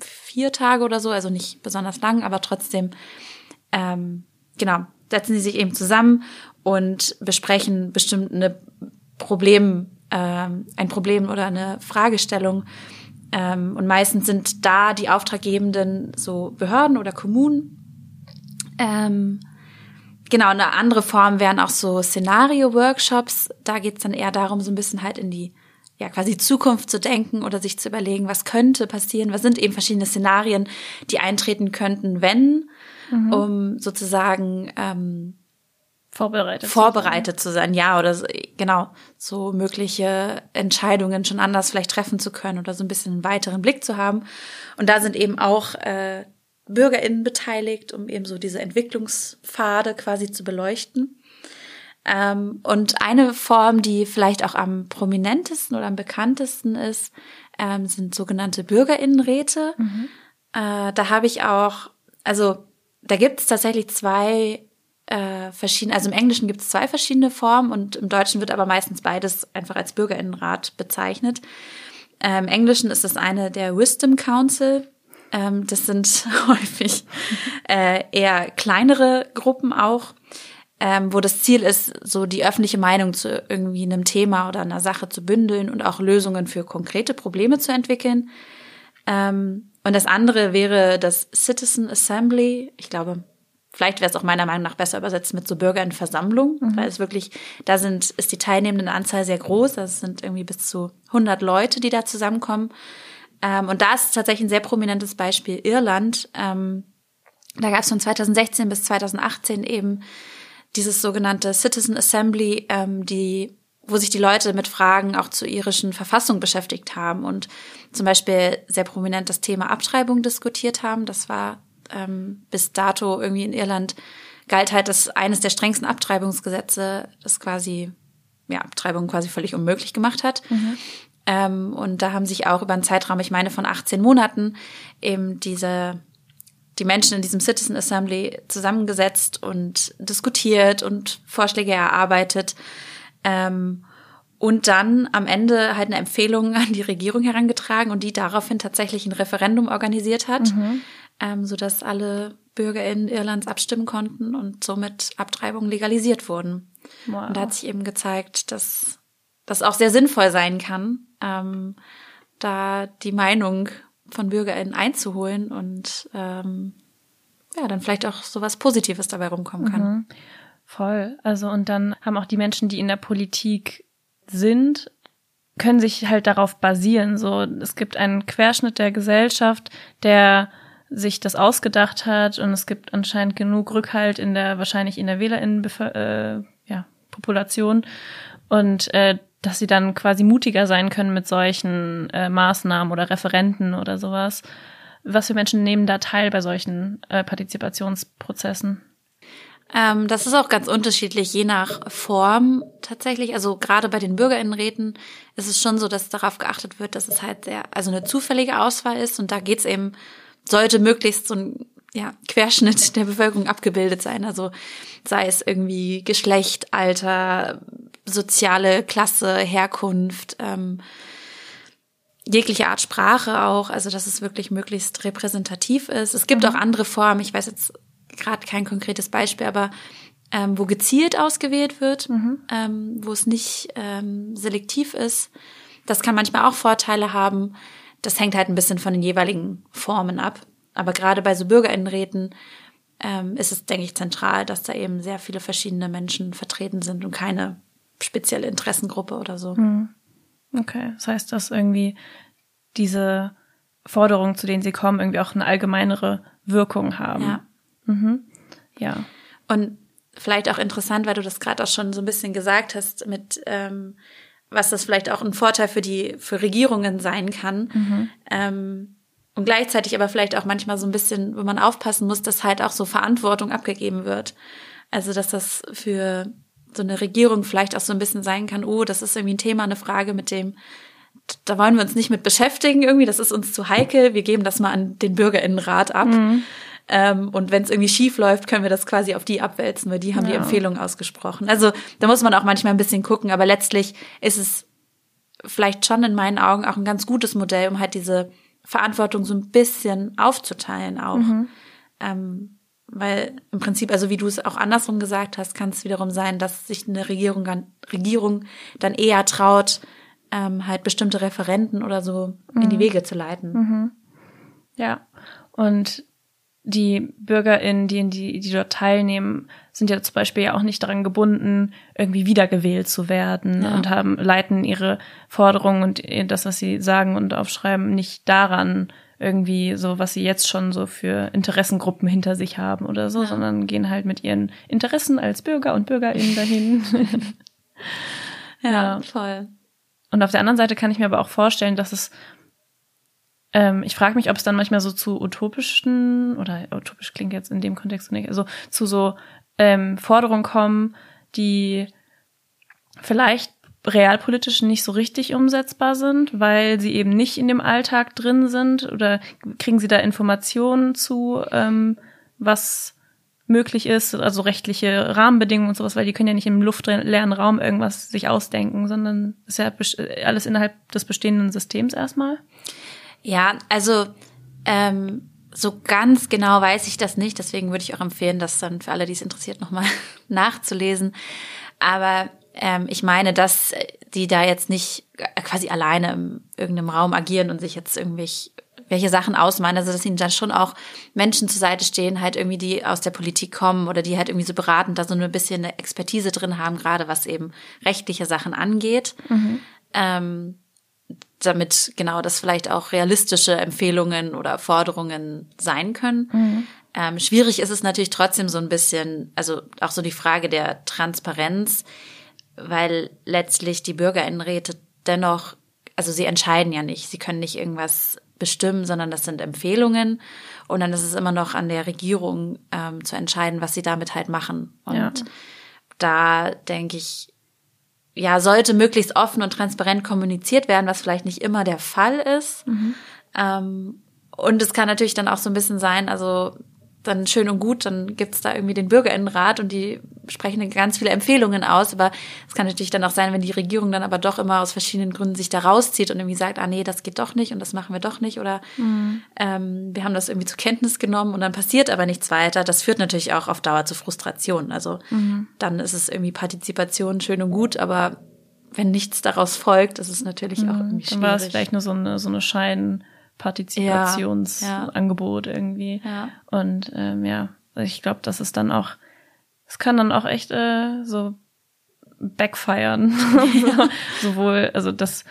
S2: vier Tage oder so, also nicht besonders lang, aber trotzdem, ähm, genau, setzen sie sich eben zusammen und besprechen bestimmte Problem, ähm, ein Problem oder eine Fragestellung. Ähm, und meistens sind da die Auftraggebenden so Behörden oder Kommunen. Ähm, genau, eine andere Form wären auch so Szenario-Workshops. Da geht's dann eher darum, so ein bisschen halt in die ja quasi Zukunft zu denken oder sich zu überlegen, was könnte passieren, was sind eben verschiedene Szenarien, die eintreten könnten, wenn, mhm. um sozusagen ähm,
S1: vorbereitet,
S2: vorbereitet zu sein. zu sein, ja, oder so, genau, so mögliche Entscheidungen schon anders vielleicht treffen zu können oder so ein bisschen einen weiteren Blick zu haben. Und da sind eben auch äh, BürgerInnen beteiligt, um eben so diese Entwicklungspfade quasi zu beleuchten. Ähm, und eine Form, die vielleicht auch am prominentesten oder am bekanntesten ist, ähm, sind sogenannte BürgerInnenräte. Mhm. Äh, da habe ich auch, also da gibt es tatsächlich zwei äh, verschiedene, also im Englischen gibt es zwei verschiedene Formen und im Deutschen wird aber meistens beides einfach als Bürgerinnenrat bezeichnet. Äh, Im Englischen ist das eine der Wisdom Council. Ähm, das sind häufig äh, eher kleinere Gruppen auch, ähm, wo das Ziel ist, so die öffentliche Meinung zu irgendwie einem Thema oder einer Sache zu bündeln und auch Lösungen für konkrete Probleme zu entwickeln. Ähm, und das andere wäre das Citizen Assembly. Ich glaube, Vielleicht wäre es auch meiner Meinung nach besser übersetzt mit so Bürgerinnenversammlung, mhm. weil es wirklich, da sind, ist die teilnehmenden Anzahl sehr groß. Also es sind irgendwie bis zu 100 Leute, die da zusammenkommen. Ähm, und da ist tatsächlich ein sehr prominentes Beispiel Irland. Ähm, da gab es von 2016 bis 2018 eben dieses sogenannte Citizen Assembly, ähm, die wo sich die Leute mit Fragen auch zur irischen Verfassung beschäftigt haben und zum Beispiel sehr prominent das Thema Abschreibung diskutiert haben. Das war ähm, bis dato irgendwie in Irland galt halt das eines der strengsten Abtreibungsgesetze, das quasi ja Abtreibung quasi völlig unmöglich gemacht hat. Mhm. Ähm, und da haben sich auch über einen Zeitraum, ich meine von 18 Monaten, eben diese die Menschen in diesem Citizen Assembly zusammengesetzt und diskutiert und Vorschläge erarbeitet. Ähm, und dann am Ende halt eine Empfehlung an die Regierung herangetragen und die daraufhin tatsächlich ein Referendum organisiert hat. Mhm ähm, sodass alle BürgerInnen Irlands abstimmen konnten und somit Abtreibungen legalisiert wurden. Wow. Und da hat sich eben gezeigt, dass das auch sehr sinnvoll sein kann, ähm, da die Meinung von BürgerInnen einzuholen und ähm, ja, dann vielleicht auch sowas Positives dabei rumkommen kann. Mhm.
S1: Voll. Also und dann haben auch die Menschen, die in der Politik sind, können sich halt darauf basieren. So, es gibt einen Querschnitt der Gesellschaft, der sich das ausgedacht hat und es gibt anscheinend genug Rückhalt in der wahrscheinlich in der WählerInnen äh, ja, Population und äh, dass sie dann quasi mutiger sein können mit solchen äh, Maßnahmen oder Referenten oder sowas. Was für Menschen nehmen da teil bei solchen äh, Partizipationsprozessen?
S2: Ähm, das ist auch ganz unterschiedlich, je nach Form tatsächlich. Also gerade bei den BürgerInnenräten ist es schon so, dass darauf geachtet wird, dass es halt sehr, also eine zufällige Auswahl ist und da geht's eben, sollte möglichst so ein ja, Querschnitt der Bevölkerung abgebildet sein. Also sei es irgendwie Geschlecht, Alter, soziale Klasse, Herkunft, ähm, jegliche Art Sprache auch, also dass es wirklich möglichst repräsentativ ist. Es gibt mhm. auch andere Formen, ich weiß jetzt gerade kein konkretes Beispiel, aber ähm, wo gezielt ausgewählt wird, mhm. ähm, wo es nicht ähm, selektiv ist. Das kann manchmal auch Vorteile haben. Das hängt halt ein bisschen von den jeweiligen Formen ab. Aber gerade bei so Bürgerinnenräten ähm, ist es, denke ich, zentral, dass da eben sehr viele verschiedene Menschen vertreten sind und keine spezielle Interessengruppe oder so. Mhm.
S1: Okay, das heißt, dass irgendwie diese Forderungen, zu denen sie kommen, irgendwie auch eine allgemeinere Wirkung haben.
S2: Ja. Mhm. Ja. Und vielleicht auch interessant, weil du das gerade auch schon so ein bisschen gesagt hast, mit ähm, was das vielleicht auch ein Vorteil für die für Regierungen sein kann. Mhm. Ähm, und gleichzeitig aber vielleicht auch manchmal so ein bisschen, wo man aufpassen muss, dass halt auch so Verantwortung abgegeben wird. Also dass das für so eine Regierung vielleicht auch so ein bisschen sein kann, oh, das ist irgendwie ein Thema, eine Frage, mit dem da wollen wir uns nicht mit beschäftigen irgendwie, das ist uns zu heikel, wir geben das mal an den Bürgerinnenrat ab. Mhm. Ähm, und wenn es irgendwie schief läuft, können wir das quasi auf die abwälzen, weil die haben ja. die Empfehlung ausgesprochen. Also da muss man auch manchmal ein bisschen gucken, aber letztlich ist es vielleicht schon in meinen Augen auch ein ganz gutes Modell, um halt diese Verantwortung so ein bisschen aufzuteilen auch. Mhm. Ähm, weil im Prinzip, also wie du es auch andersrum gesagt hast, kann es wiederum sein, dass sich eine Regierung, Regierung dann eher traut, ähm, halt bestimmte Referenten oder so mhm. in die mhm. Wege zu leiten. Mhm.
S1: Ja. Und die BürgerInnen, die, in die, die dort teilnehmen, sind ja zum Beispiel ja auch nicht daran gebunden, irgendwie wiedergewählt zu werden ja. und haben, leiten ihre Forderungen und das, was sie sagen und aufschreiben, nicht daran, irgendwie so, was sie jetzt schon so für Interessengruppen hinter sich haben oder so, ja. sondern gehen halt mit ihren Interessen als Bürger und BürgerInnen dahin.
S2: ja, ja, voll.
S1: Und auf der anderen Seite kann ich mir aber auch vorstellen, dass es ähm, ich frage mich, ob es dann manchmal so zu utopischen, oder utopisch klingt jetzt in dem Kontext nicht, also zu so ähm, Forderungen kommen, die vielleicht realpolitisch nicht so richtig umsetzbar sind, weil sie eben nicht in dem Alltag drin sind oder kriegen sie da Informationen zu, ähm, was möglich ist, also rechtliche Rahmenbedingungen und sowas, weil die können ja nicht im luftleeren Raum irgendwas sich ausdenken, sondern ist ja alles innerhalb des bestehenden Systems erstmal.
S2: Ja, also ähm, so ganz genau weiß ich das nicht, deswegen würde ich auch empfehlen, das dann für alle, die es interessiert, nochmal nachzulesen. Aber ähm, ich meine, dass die da jetzt nicht quasi alleine in irgendeinem Raum agieren und sich jetzt irgendwelche welche Sachen ausmalen, also dass ihnen dann schon auch Menschen zur Seite stehen, halt irgendwie die aus der Politik kommen oder die halt irgendwie so beraten, da so ein bisschen eine Expertise drin haben, gerade was eben rechtliche Sachen angeht. Mhm. Ähm, damit genau das vielleicht auch realistische Empfehlungen oder Forderungen sein können. Mhm. Ähm, schwierig ist es natürlich trotzdem so ein bisschen, also auch so die Frage der Transparenz weil letztlich die Bürgerinnenräte dennoch, also sie entscheiden ja nicht, sie können nicht irgendwas bestimmen, sondern das sind Empfehlungen und dann ist es immer noch an der Regierung ähm, zu entscheiden, was sie damit halt machen. Und ja. da denke ich, ja, sollte möglichst offen und transparent kommuniziert werden, was vielleicht nicht immer der Fall ist. Mhm. Ähm, und es kann natürlich dann auch so ein bisschen sein, also dann schön und gut, dann gibt's da irgendwie den Bürgerinnenrat und die sprechen ganz viele Empfehlungen aus. Aber es kann natürlich dann auch sein, wenn die Regierung dann aber doch immer aus verschiedenen Gründen sich da rauszieht und irgendwie sagt, ah nee, das geht doch nicht und das machen wir doch nicht oder mhm. ähm, wir haben das irgendwie zur Kenntnis genommen und dann passiert aber nichts weiter. Das führt natürlich auch auf Dauer zu Frustration. Also mhm. dann ist es irgendwie Partizipation schön und gut, aber wenn nichts daraus folgt, ist es natürlich mhm. auch irgendwie schwierig. Dann
S1: war es vielleicht nur so eine, so eine Schein- Partizipationsangebot ja, ja. irgendwie. Ja. Und ähm, ja, ich glaube, das ist dann auch, es kann dann auch echt äh, so backfeiern. so, sowohl, also dass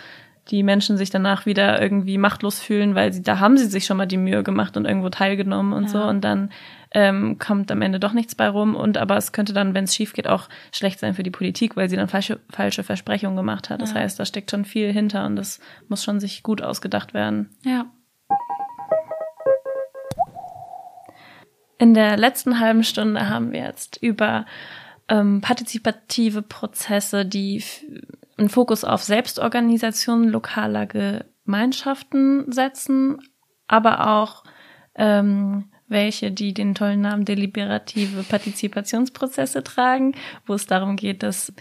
S1: die Menschen sich danach wieder irgendwie machtlos fühlen, weil sie, da haben sie sich schon mal die Mühe gemacht und irgendwo teilgenommen und ja. so. Und dann ähm, kommt am Ende doch nichts bei rum. Und aber es könnte dann, wenn es schief geht, auch schlecht sein für die Politik, weil sie dann falsche, falsche Versprechungen gemacht hat. Das ja. heißt, da steckt schon viel hinter und das muss schon sich gut ausgedacht werden.
S2: Ja.
S1: In der letzten halben Stunde haben wir jetzt über ähm, partizipative Prozesse, die einen Fokus auf Selbstorganisation lokaler Gemeinschaften setzen, aber auch ähm, welche, die den tollen Namen deliberative Partizipationsprozesse tragen, wo es darum geht, dass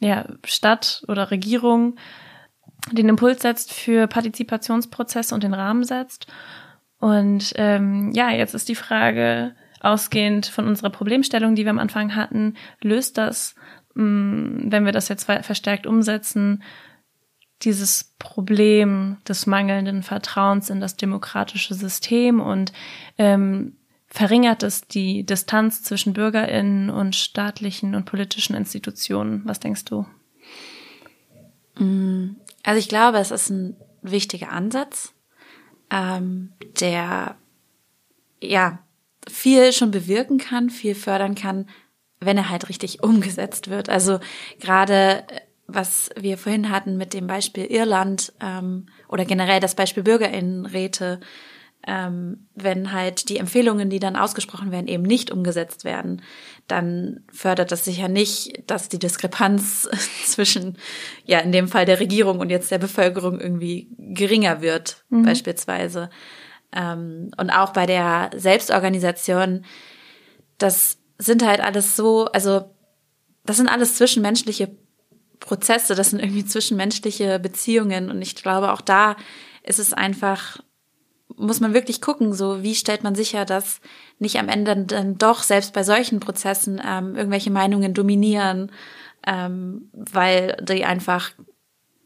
S1: ja, Stadt oder Regierung den Impuls setzt für Partizipationsprozesse und den Rahmen setzt. Und ähm, ja, jetzt ist die Frage, ausgehend von unserer Problemstellung, die wir am Anfang hatten, löst das, mh, mm, wenn wir das jetzt verstärkt umsetzen, dieses Problem des mangelnden Vertrauens in das demokratische System und ähm, verringert es die Distanz zwischen Bürgerinnen und staatlichen und politischen Institutionen. Was denkst du?
S2: Mm, also ich glaube, es ist ein wichtiger Ansatz, ähm, der ja viel schon bewirken kann, viel fördern kann, wenn er halt richtig umgesetzt wird. Also gerade was wir vorhin hatten mit dem Beispiel Irland ähm, oder generell das Beispiel Bürgerinnenräte, ähm, wenn halt die Empfehlungen, die dann ausgesprochen werden, eben nicht umgesetzt werden, dann fördert das sicher nicht, dass die Diskrepanz zwischen, ja, in dem Fall der Regierung und jetzt der Bevölkerung irgendwie geringer wird, mhm. beispielsweise. Ähm, und auch bei der Selbstorganisation, das sind halt alles so, also das sind alles zwischenmenschliche Prozesse, das sind irgendwie zwischenmenschliche Beziehungen und ich glaube auch da ist es einfach muss man wirklich gucken, so wie stellt man sicher, dass nicht am Ende dann doch selbst bei solchen Prozessen ähm, irgendwelche Meinungen dominieren, ähm, weil die einfach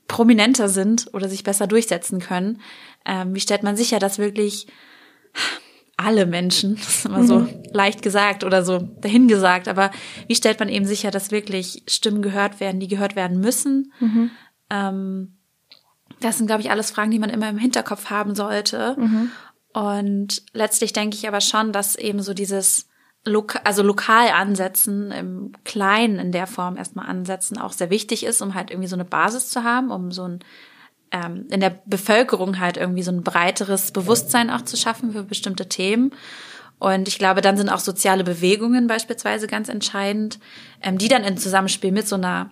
S2: prominenter sind oder sich besser durchsetzen können. Ähm, wie stellt man sicher, dass wirklich alle Menschen, das ist immer so mhm. leicht gesagt oder so dahingesagt, aber wie stellt man eben sicher, dass wirklich Stimmen gehört werden, die gehört werden müssen? Mhm. Ähm, das sind, glaube ich, alles Fragen, die man immer im Hinterkopf haben sollte. Mhm. Und letztlich denke ich aber schon, dass eben so dieses Loka also lokal ansetzen, im Kleinen in der Form erstmal ansetzen, auch sehr wichtig ist, um halt irgendwie so eine Basis zu haben, um so ein ähm, in der Bevölkerung halt irgendwie so ein breiteres Bewusstsein auch zu schaffen für bestimmte Themen. Und ich glaube, dann sind auch soziale Bewegungen beispielsweise ganz entscheidend, ähm, die dann in Zusammenspiel mit so einer,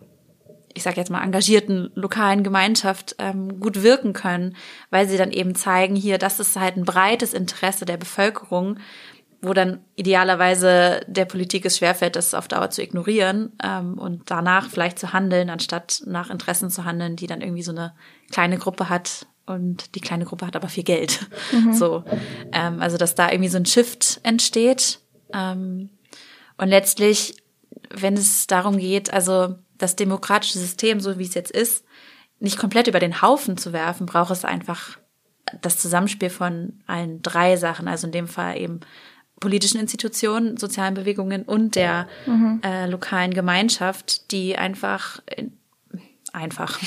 S2: ich sage jetzt mal, engagierten lokalen Gemeinschaft ähm, gut wirken können, weil sie dann eben zeigen, hier, das ist halt ein breites Interesse der Bevölkerung, wo dann idealerweise der Politik es schwerfällt, das auf Dauer zu ignorieren ähm, und danach vielleicht zu handeln, anstatt nach Interessen zu handeln, die dann irgendwie so eine kleine Gruppe hat und die kleine Gruppe hat aber viel Geld. Mhm. So, ähm, also dass da irgendwie so ein Shift entsteht ähm, und letztlich, wenn es darum geht, also das demokratische System, so wie es jetzt ist, nicht komplett über den Haufen zu werfen, braucht es einfach das Zusammenspiel von allen drei Sachen, also in dem Fall eben politischen Institutionen, sozialen Bewegungen und der mhm. äh, lokalen Gemeinschaft, die einfach in, einfach,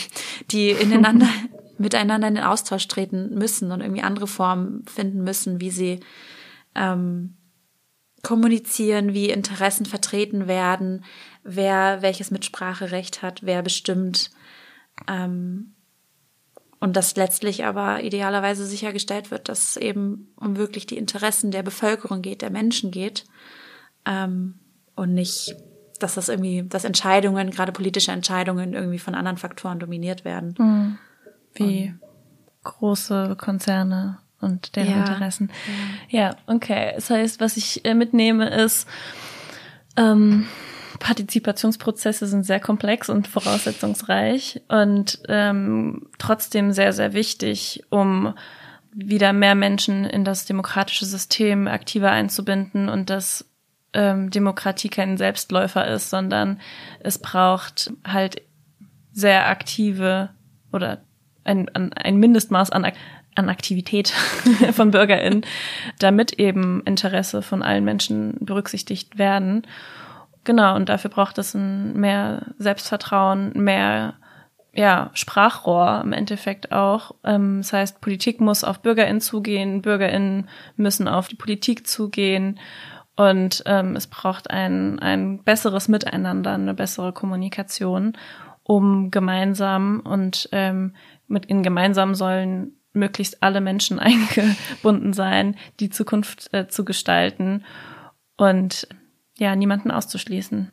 S2: die ineinander miteinander in den Austausch treten müssen und irgendwie andere Formen finden müssen, wie sie ähm, kommunizieren, wie Interessen vertreten werden, wer welches Mitspracherecht hat, wer bestimmt. Ähm, und dass letztlich aber idealerweise sichergestellt wird, dass es eben um wirklich die Interessen der Bevölkerung geht, der Menschen geht ähm, und nicht, dass das irgendwie, dass Entscheidungen, gerade politische Entscheidungen irgendwie von anderen Faktoren dominiert werden.
S1: Mhm. Wie und, große Konzerne und deren ja, Interessen. Ja. ja, okay. Das heißt, was ich äh, mitnehme ist, ähm, Partizipationsprozesse sind sehr komplex und voraussetzungsreich und ähm, trotzdem sehr, sehr wichtig, um wieder mehr Menschen in das demokratische System aktiver einzubinden und dass ähm, Demokratie kein Selbstläufer ist, sondern es braucht halt sehr aktive oder ein, ein Mindestmaß an, an Aktivität von BürgerInnen, damit eben Interesse von allen Menschen berücksichtigt werden. Genau, und dafür braucht es ein mehr Selbstvertrauen, mehr ja, Sprachrohr im Endeffekt auch. Ähm, das heißt, Politik muss auf BürgerInnen zugehen, BürgerInnen müssen auf die Politik zugehen und ähm, es braucht ein, ein besseres Miteinander, eine bessere Kommunikation, um gemeinsam und ähm, mit in gemeinsamen Säulen möglichst alle Menschen eingebunden sein, die Zukunft äh, zu gestalten und ja, niemanden auszuschließen.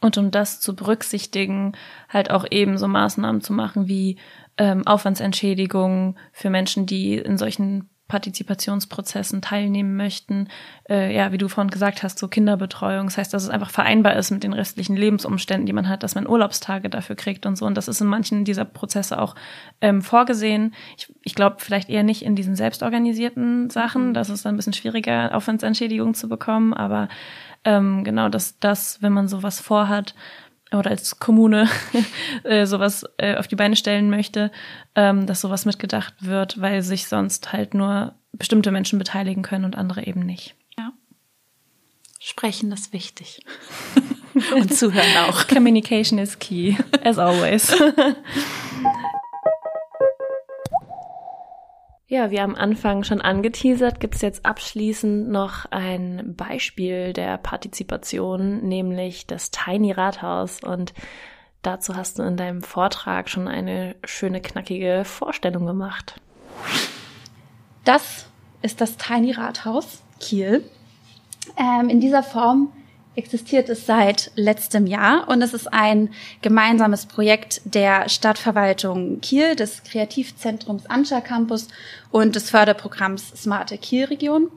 S1: Und um das zu berücksichtigen, halt auch eben so Maßnahmen zu machen wie ähm, Aufwandsentschädigungen für Menschen, die in solchen Partizipationsprozessen teilnehmen möchten. Äh, ja, wie du vorhin gesagt hast, so Kinderbetreuung. Das heißt, dass es einfach vereinbar ist mit den restlichen Lebensumständen, die man hat, dass man Urlaubstage dafür kriegt und so. Und das ist in manchen dieser Prozesse auch ähm, vorgesehen. Ich, ich glaube vielleicht eher nicht in diesen selbstorganisierten Sachen. Das ist dann ein bisschen schwieriger, Aufwandsentschädigung zu bekommen. Aber ähm, genau, dass das, wenn man sowas vorhat, oder als Kommune äh, sowas äh, auf die Beine stellen möchte, ähm, dass sowas mitgedacht wird, weil sich sonst halt nur bestimmte Menschen beteiligen können und andere eben nicht.
S5: Ja. Sprechen ist wichtig. und zuhören auch.
S1: Communication is key, as always. Ja, wie am Anfang schon angeteasert, gibt es jetzt abschließend noch ein Beispiel der Partizipation, nämlich das Tiny Rathaus. Und dazu hast du in deinem Vortrag schon eine schöne, knackige Vorstellung gemacht.
S2: Das ist das Tiny Rathaus Kiel. Ähm, in dieser Form existiert es seit letztem Jahr und es ist ein gemeinsames Projekt der Stadtverwaltung Kiel, des Kreativzentrums Anscha Campus und des Förderprogramms Smarte Kiel Region.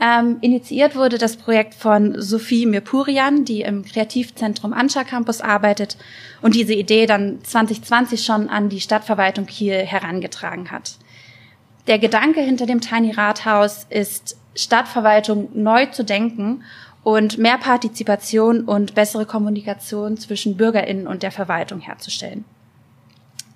S2: Ähm, initiiert wurde das Projekt von Sophie Mirpurian, die im Kreativzentrum Anscha Campus arbeitet und diese Idee dann 2020 schon an die Stadtverwaltung Kiel herangetragen hat. Der Gedanke hinter dem Tiny Rathaus ist, Stadtverwaltung neu zu denken und mehr Partizipation und bessere Kommunikation zwischen Bürgerinnen und der Verwaltung herzustellen.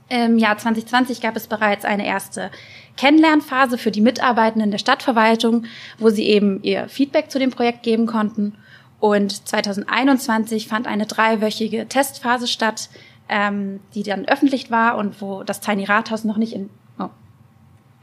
S2: Im Jahr 2020 gab es bereits eine erste Kennenlernphase für die Mitarbeitenden der Stadtverwaltung, wo sie eben ihr Feedback zu dem Projekt geben konnten. Und 2021 fand eine dreiwöchige Testphase statt, ähm, die dann öffentlich war und wo das Tiny Rathaus noch nicht in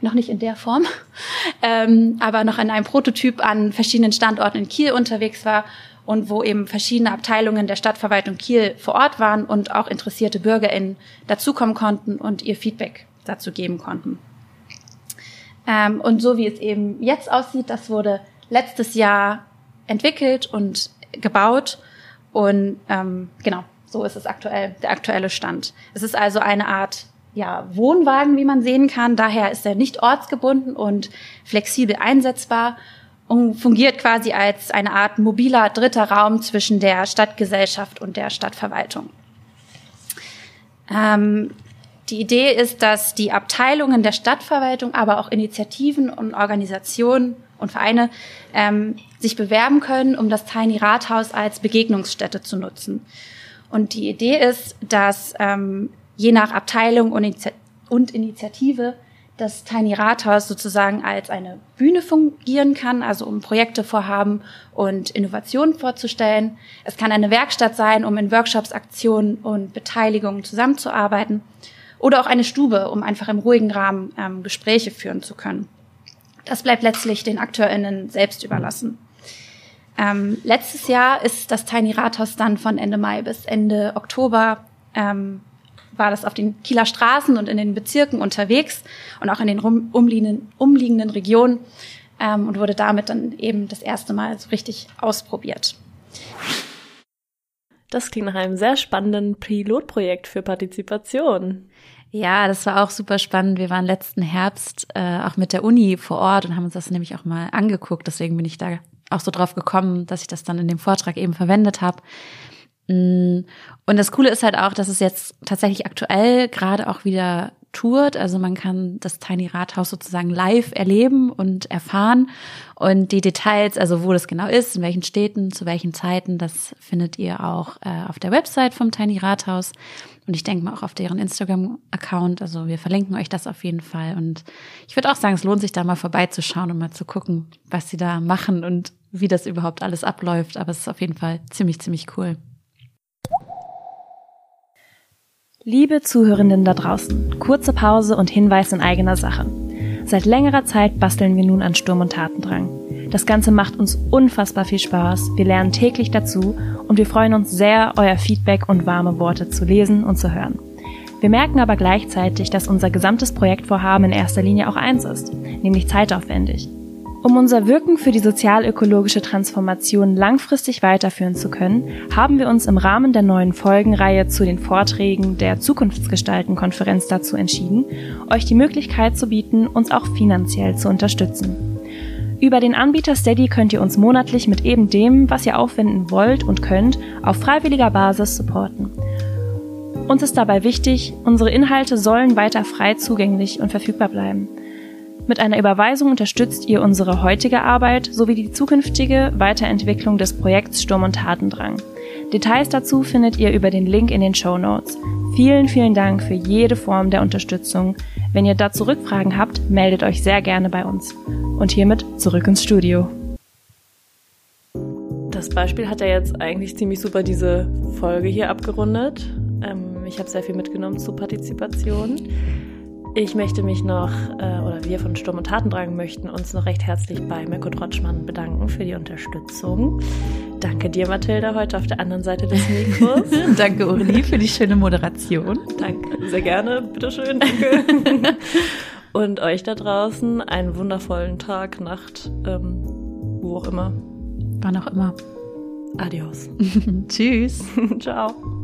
S2: noch nicht in der Form, ähm, aber noch in einem Prototyp an verschiedenen Standorten in Kiel unterwegs war und wo eben verschiedene Abteilungen der Stadtverwaltung Kiel vor Ort waren und auch interessierte BürgerInnen dazukommen konnten und ihr Feedback dazu geben konnten. Ähm, und so wie es eben jetzt aussieht, das wurde letztes Jahr entwickelt und gebaut und ähm, genau, so ist es aktuell, der aktuelle Stand. Es ist also eine Art ja, Wohnwagen, wie man sehen kann. Daher ist er nicht ortsgebunden und flexibel einsetzbar und fungiert quasi als eine Art mobiler dritter Raum zwischen der Stadtgesellschaft und der Stadtverwaltung. Ähm, die Idee ist, dass die Abteilungen der Stadtverwaltung, aber auch Initiativen und Organisationen und Vereine ähm, sich bewerben können, um das Tiny Rathaus als Begegnungsstätte zu nutzen. Und die Idee ist, dass ähm, je nach Abteilung und Initiative das Tiny Rathaus sozusagen als eine Bühne fungieren kann, also um Projekte vorhaben und Innovationen vorzustellen. Es kann eine Werkstatt sein, um in Workshops, Aktionen und Beteiligungen zusammenzuarbeiten. Oder auch eine Stube, um einfach im ruhigen Rahmen ähm, Gespräche führen zu können. Das bleibt letztlich den AkteurInnen selbst überlassen. Ähm, letztes Jahr ist das Tiny Rathaus dann von Ende Mai bis Ende Oktober ähm, war das auf den Kieler Straßen und in den Bezirken unterwegs und auch in den umliegenden, umliegenden Regionen ähm, und wurde damit dann eben das erste Mal so richtig ausprobiert.
S1: Das klingt nach einem sehr spannenden Pilotprojekt für Partizipation.
S5: Ja, das war auch super spannend. Wir waren letzten Herbst äh, auch mit der Uni vor Ort und haben uns das nämlich auch mal angeguckt. Deswegen bin ich da auch so drauf gekommen, dass ich das dann in dem Vortrag eben verwendet habe. Mm, und das Coole ist halt auch, dass es jetzt tatsächlich aktuell gerade auch wieder tourt. Also man kann das Tiny Rathaus sozusagen live erleben und erfahren. Und die Details, also wo das genau ist, in welchen Städten, zu welchen Zeiten, das findet ihr auch äh, auf der Website vom Tiny Rathaus. Und ich denke mal auch auf deren Instagram-Account. Also wir verlinken euch das auf jeden Fall. Und ich würde auch sagen, es lohnt sich da mal vorbeizuschauen und mal zu gucken, was sie da machen und wie das überhaupt alles abläuft. Aber es ist auf jeden Fall ziemlich, ziemlich cool.
S1: Liebe Zuhörenden da draußen, kurze Pause und Hinweis in eigener Sache. Seit längerer Zeit basteln wir nun an Sturm und Tatendrang. Das Ganze macht uns unfassbar viel Spaß, wir lernen täglich dazu und wir freuen uns sehr, euer Feedback und warme Worte zu lesen und zu hören. Wir merken aber gleichzeitig, dass unser gesamtes Projektvorhaben in erster Linie auch eins ist, nämlich zeitaufwendig. Um unser Wirken für die sozialökologische Transformation langfristig weiterführen zu können, haben wir uns im Rahmen der neuen Folgenreihe zu den Vorträgen der Zukunftsgestalten-Konferenz dazu entschieden, euch die Möglichkeit zu bieten, uns auch finanziell zu unterstützen. Über den Anbieter Steady könnt ihr uns monatlich mit eben dem, was ihr aufwenden wollt und könnt, auf freiwilliger Basis supporten. Uns ist dabei wichtig, unsere Inhalte sollen weiter frei zugänglich und verfügbar bleiben. Mit einer Überweisung unterstützt ihr unsere heutige Arbeit sowie die zukünftige Weiterentwicklung des Projekts Sturm und Tatendrang. Details dazu findet ihr über den Link in den Show Notes. Vielen, vielen Dank für jede Form der Unterstützung. Wenn ihr dazu Rückfragen habt, meldet euch sehr gerne bei uns. Und hiermit zurück ins Studio. Das Beispiel hat ja jetzt eigentlich ziemlich super diese Folge hier abgerundet. Ähm, ich habe sehr viel mitgenommen zur Partizipation. Ich möchte mich noch, äh, oder wir von Sturm und Tatendrang möchten uns noch recht herzlich bei Mirko Drotschmann bedanken für die Unterstützung. Danke dir, Mathilda, heute auf der anderen Seite des Mikros.
S2: danke, Uri, für die schöne Moderation.
S1: Danke, sehr gerne. Bitteschön, danke. und euch da draußen einen wundervollen Tag, Nacht, ähm, wo auch immer.
S2: Wann auch immer.
S1: Adios.
S2: Tschüss.
S1: Ciao.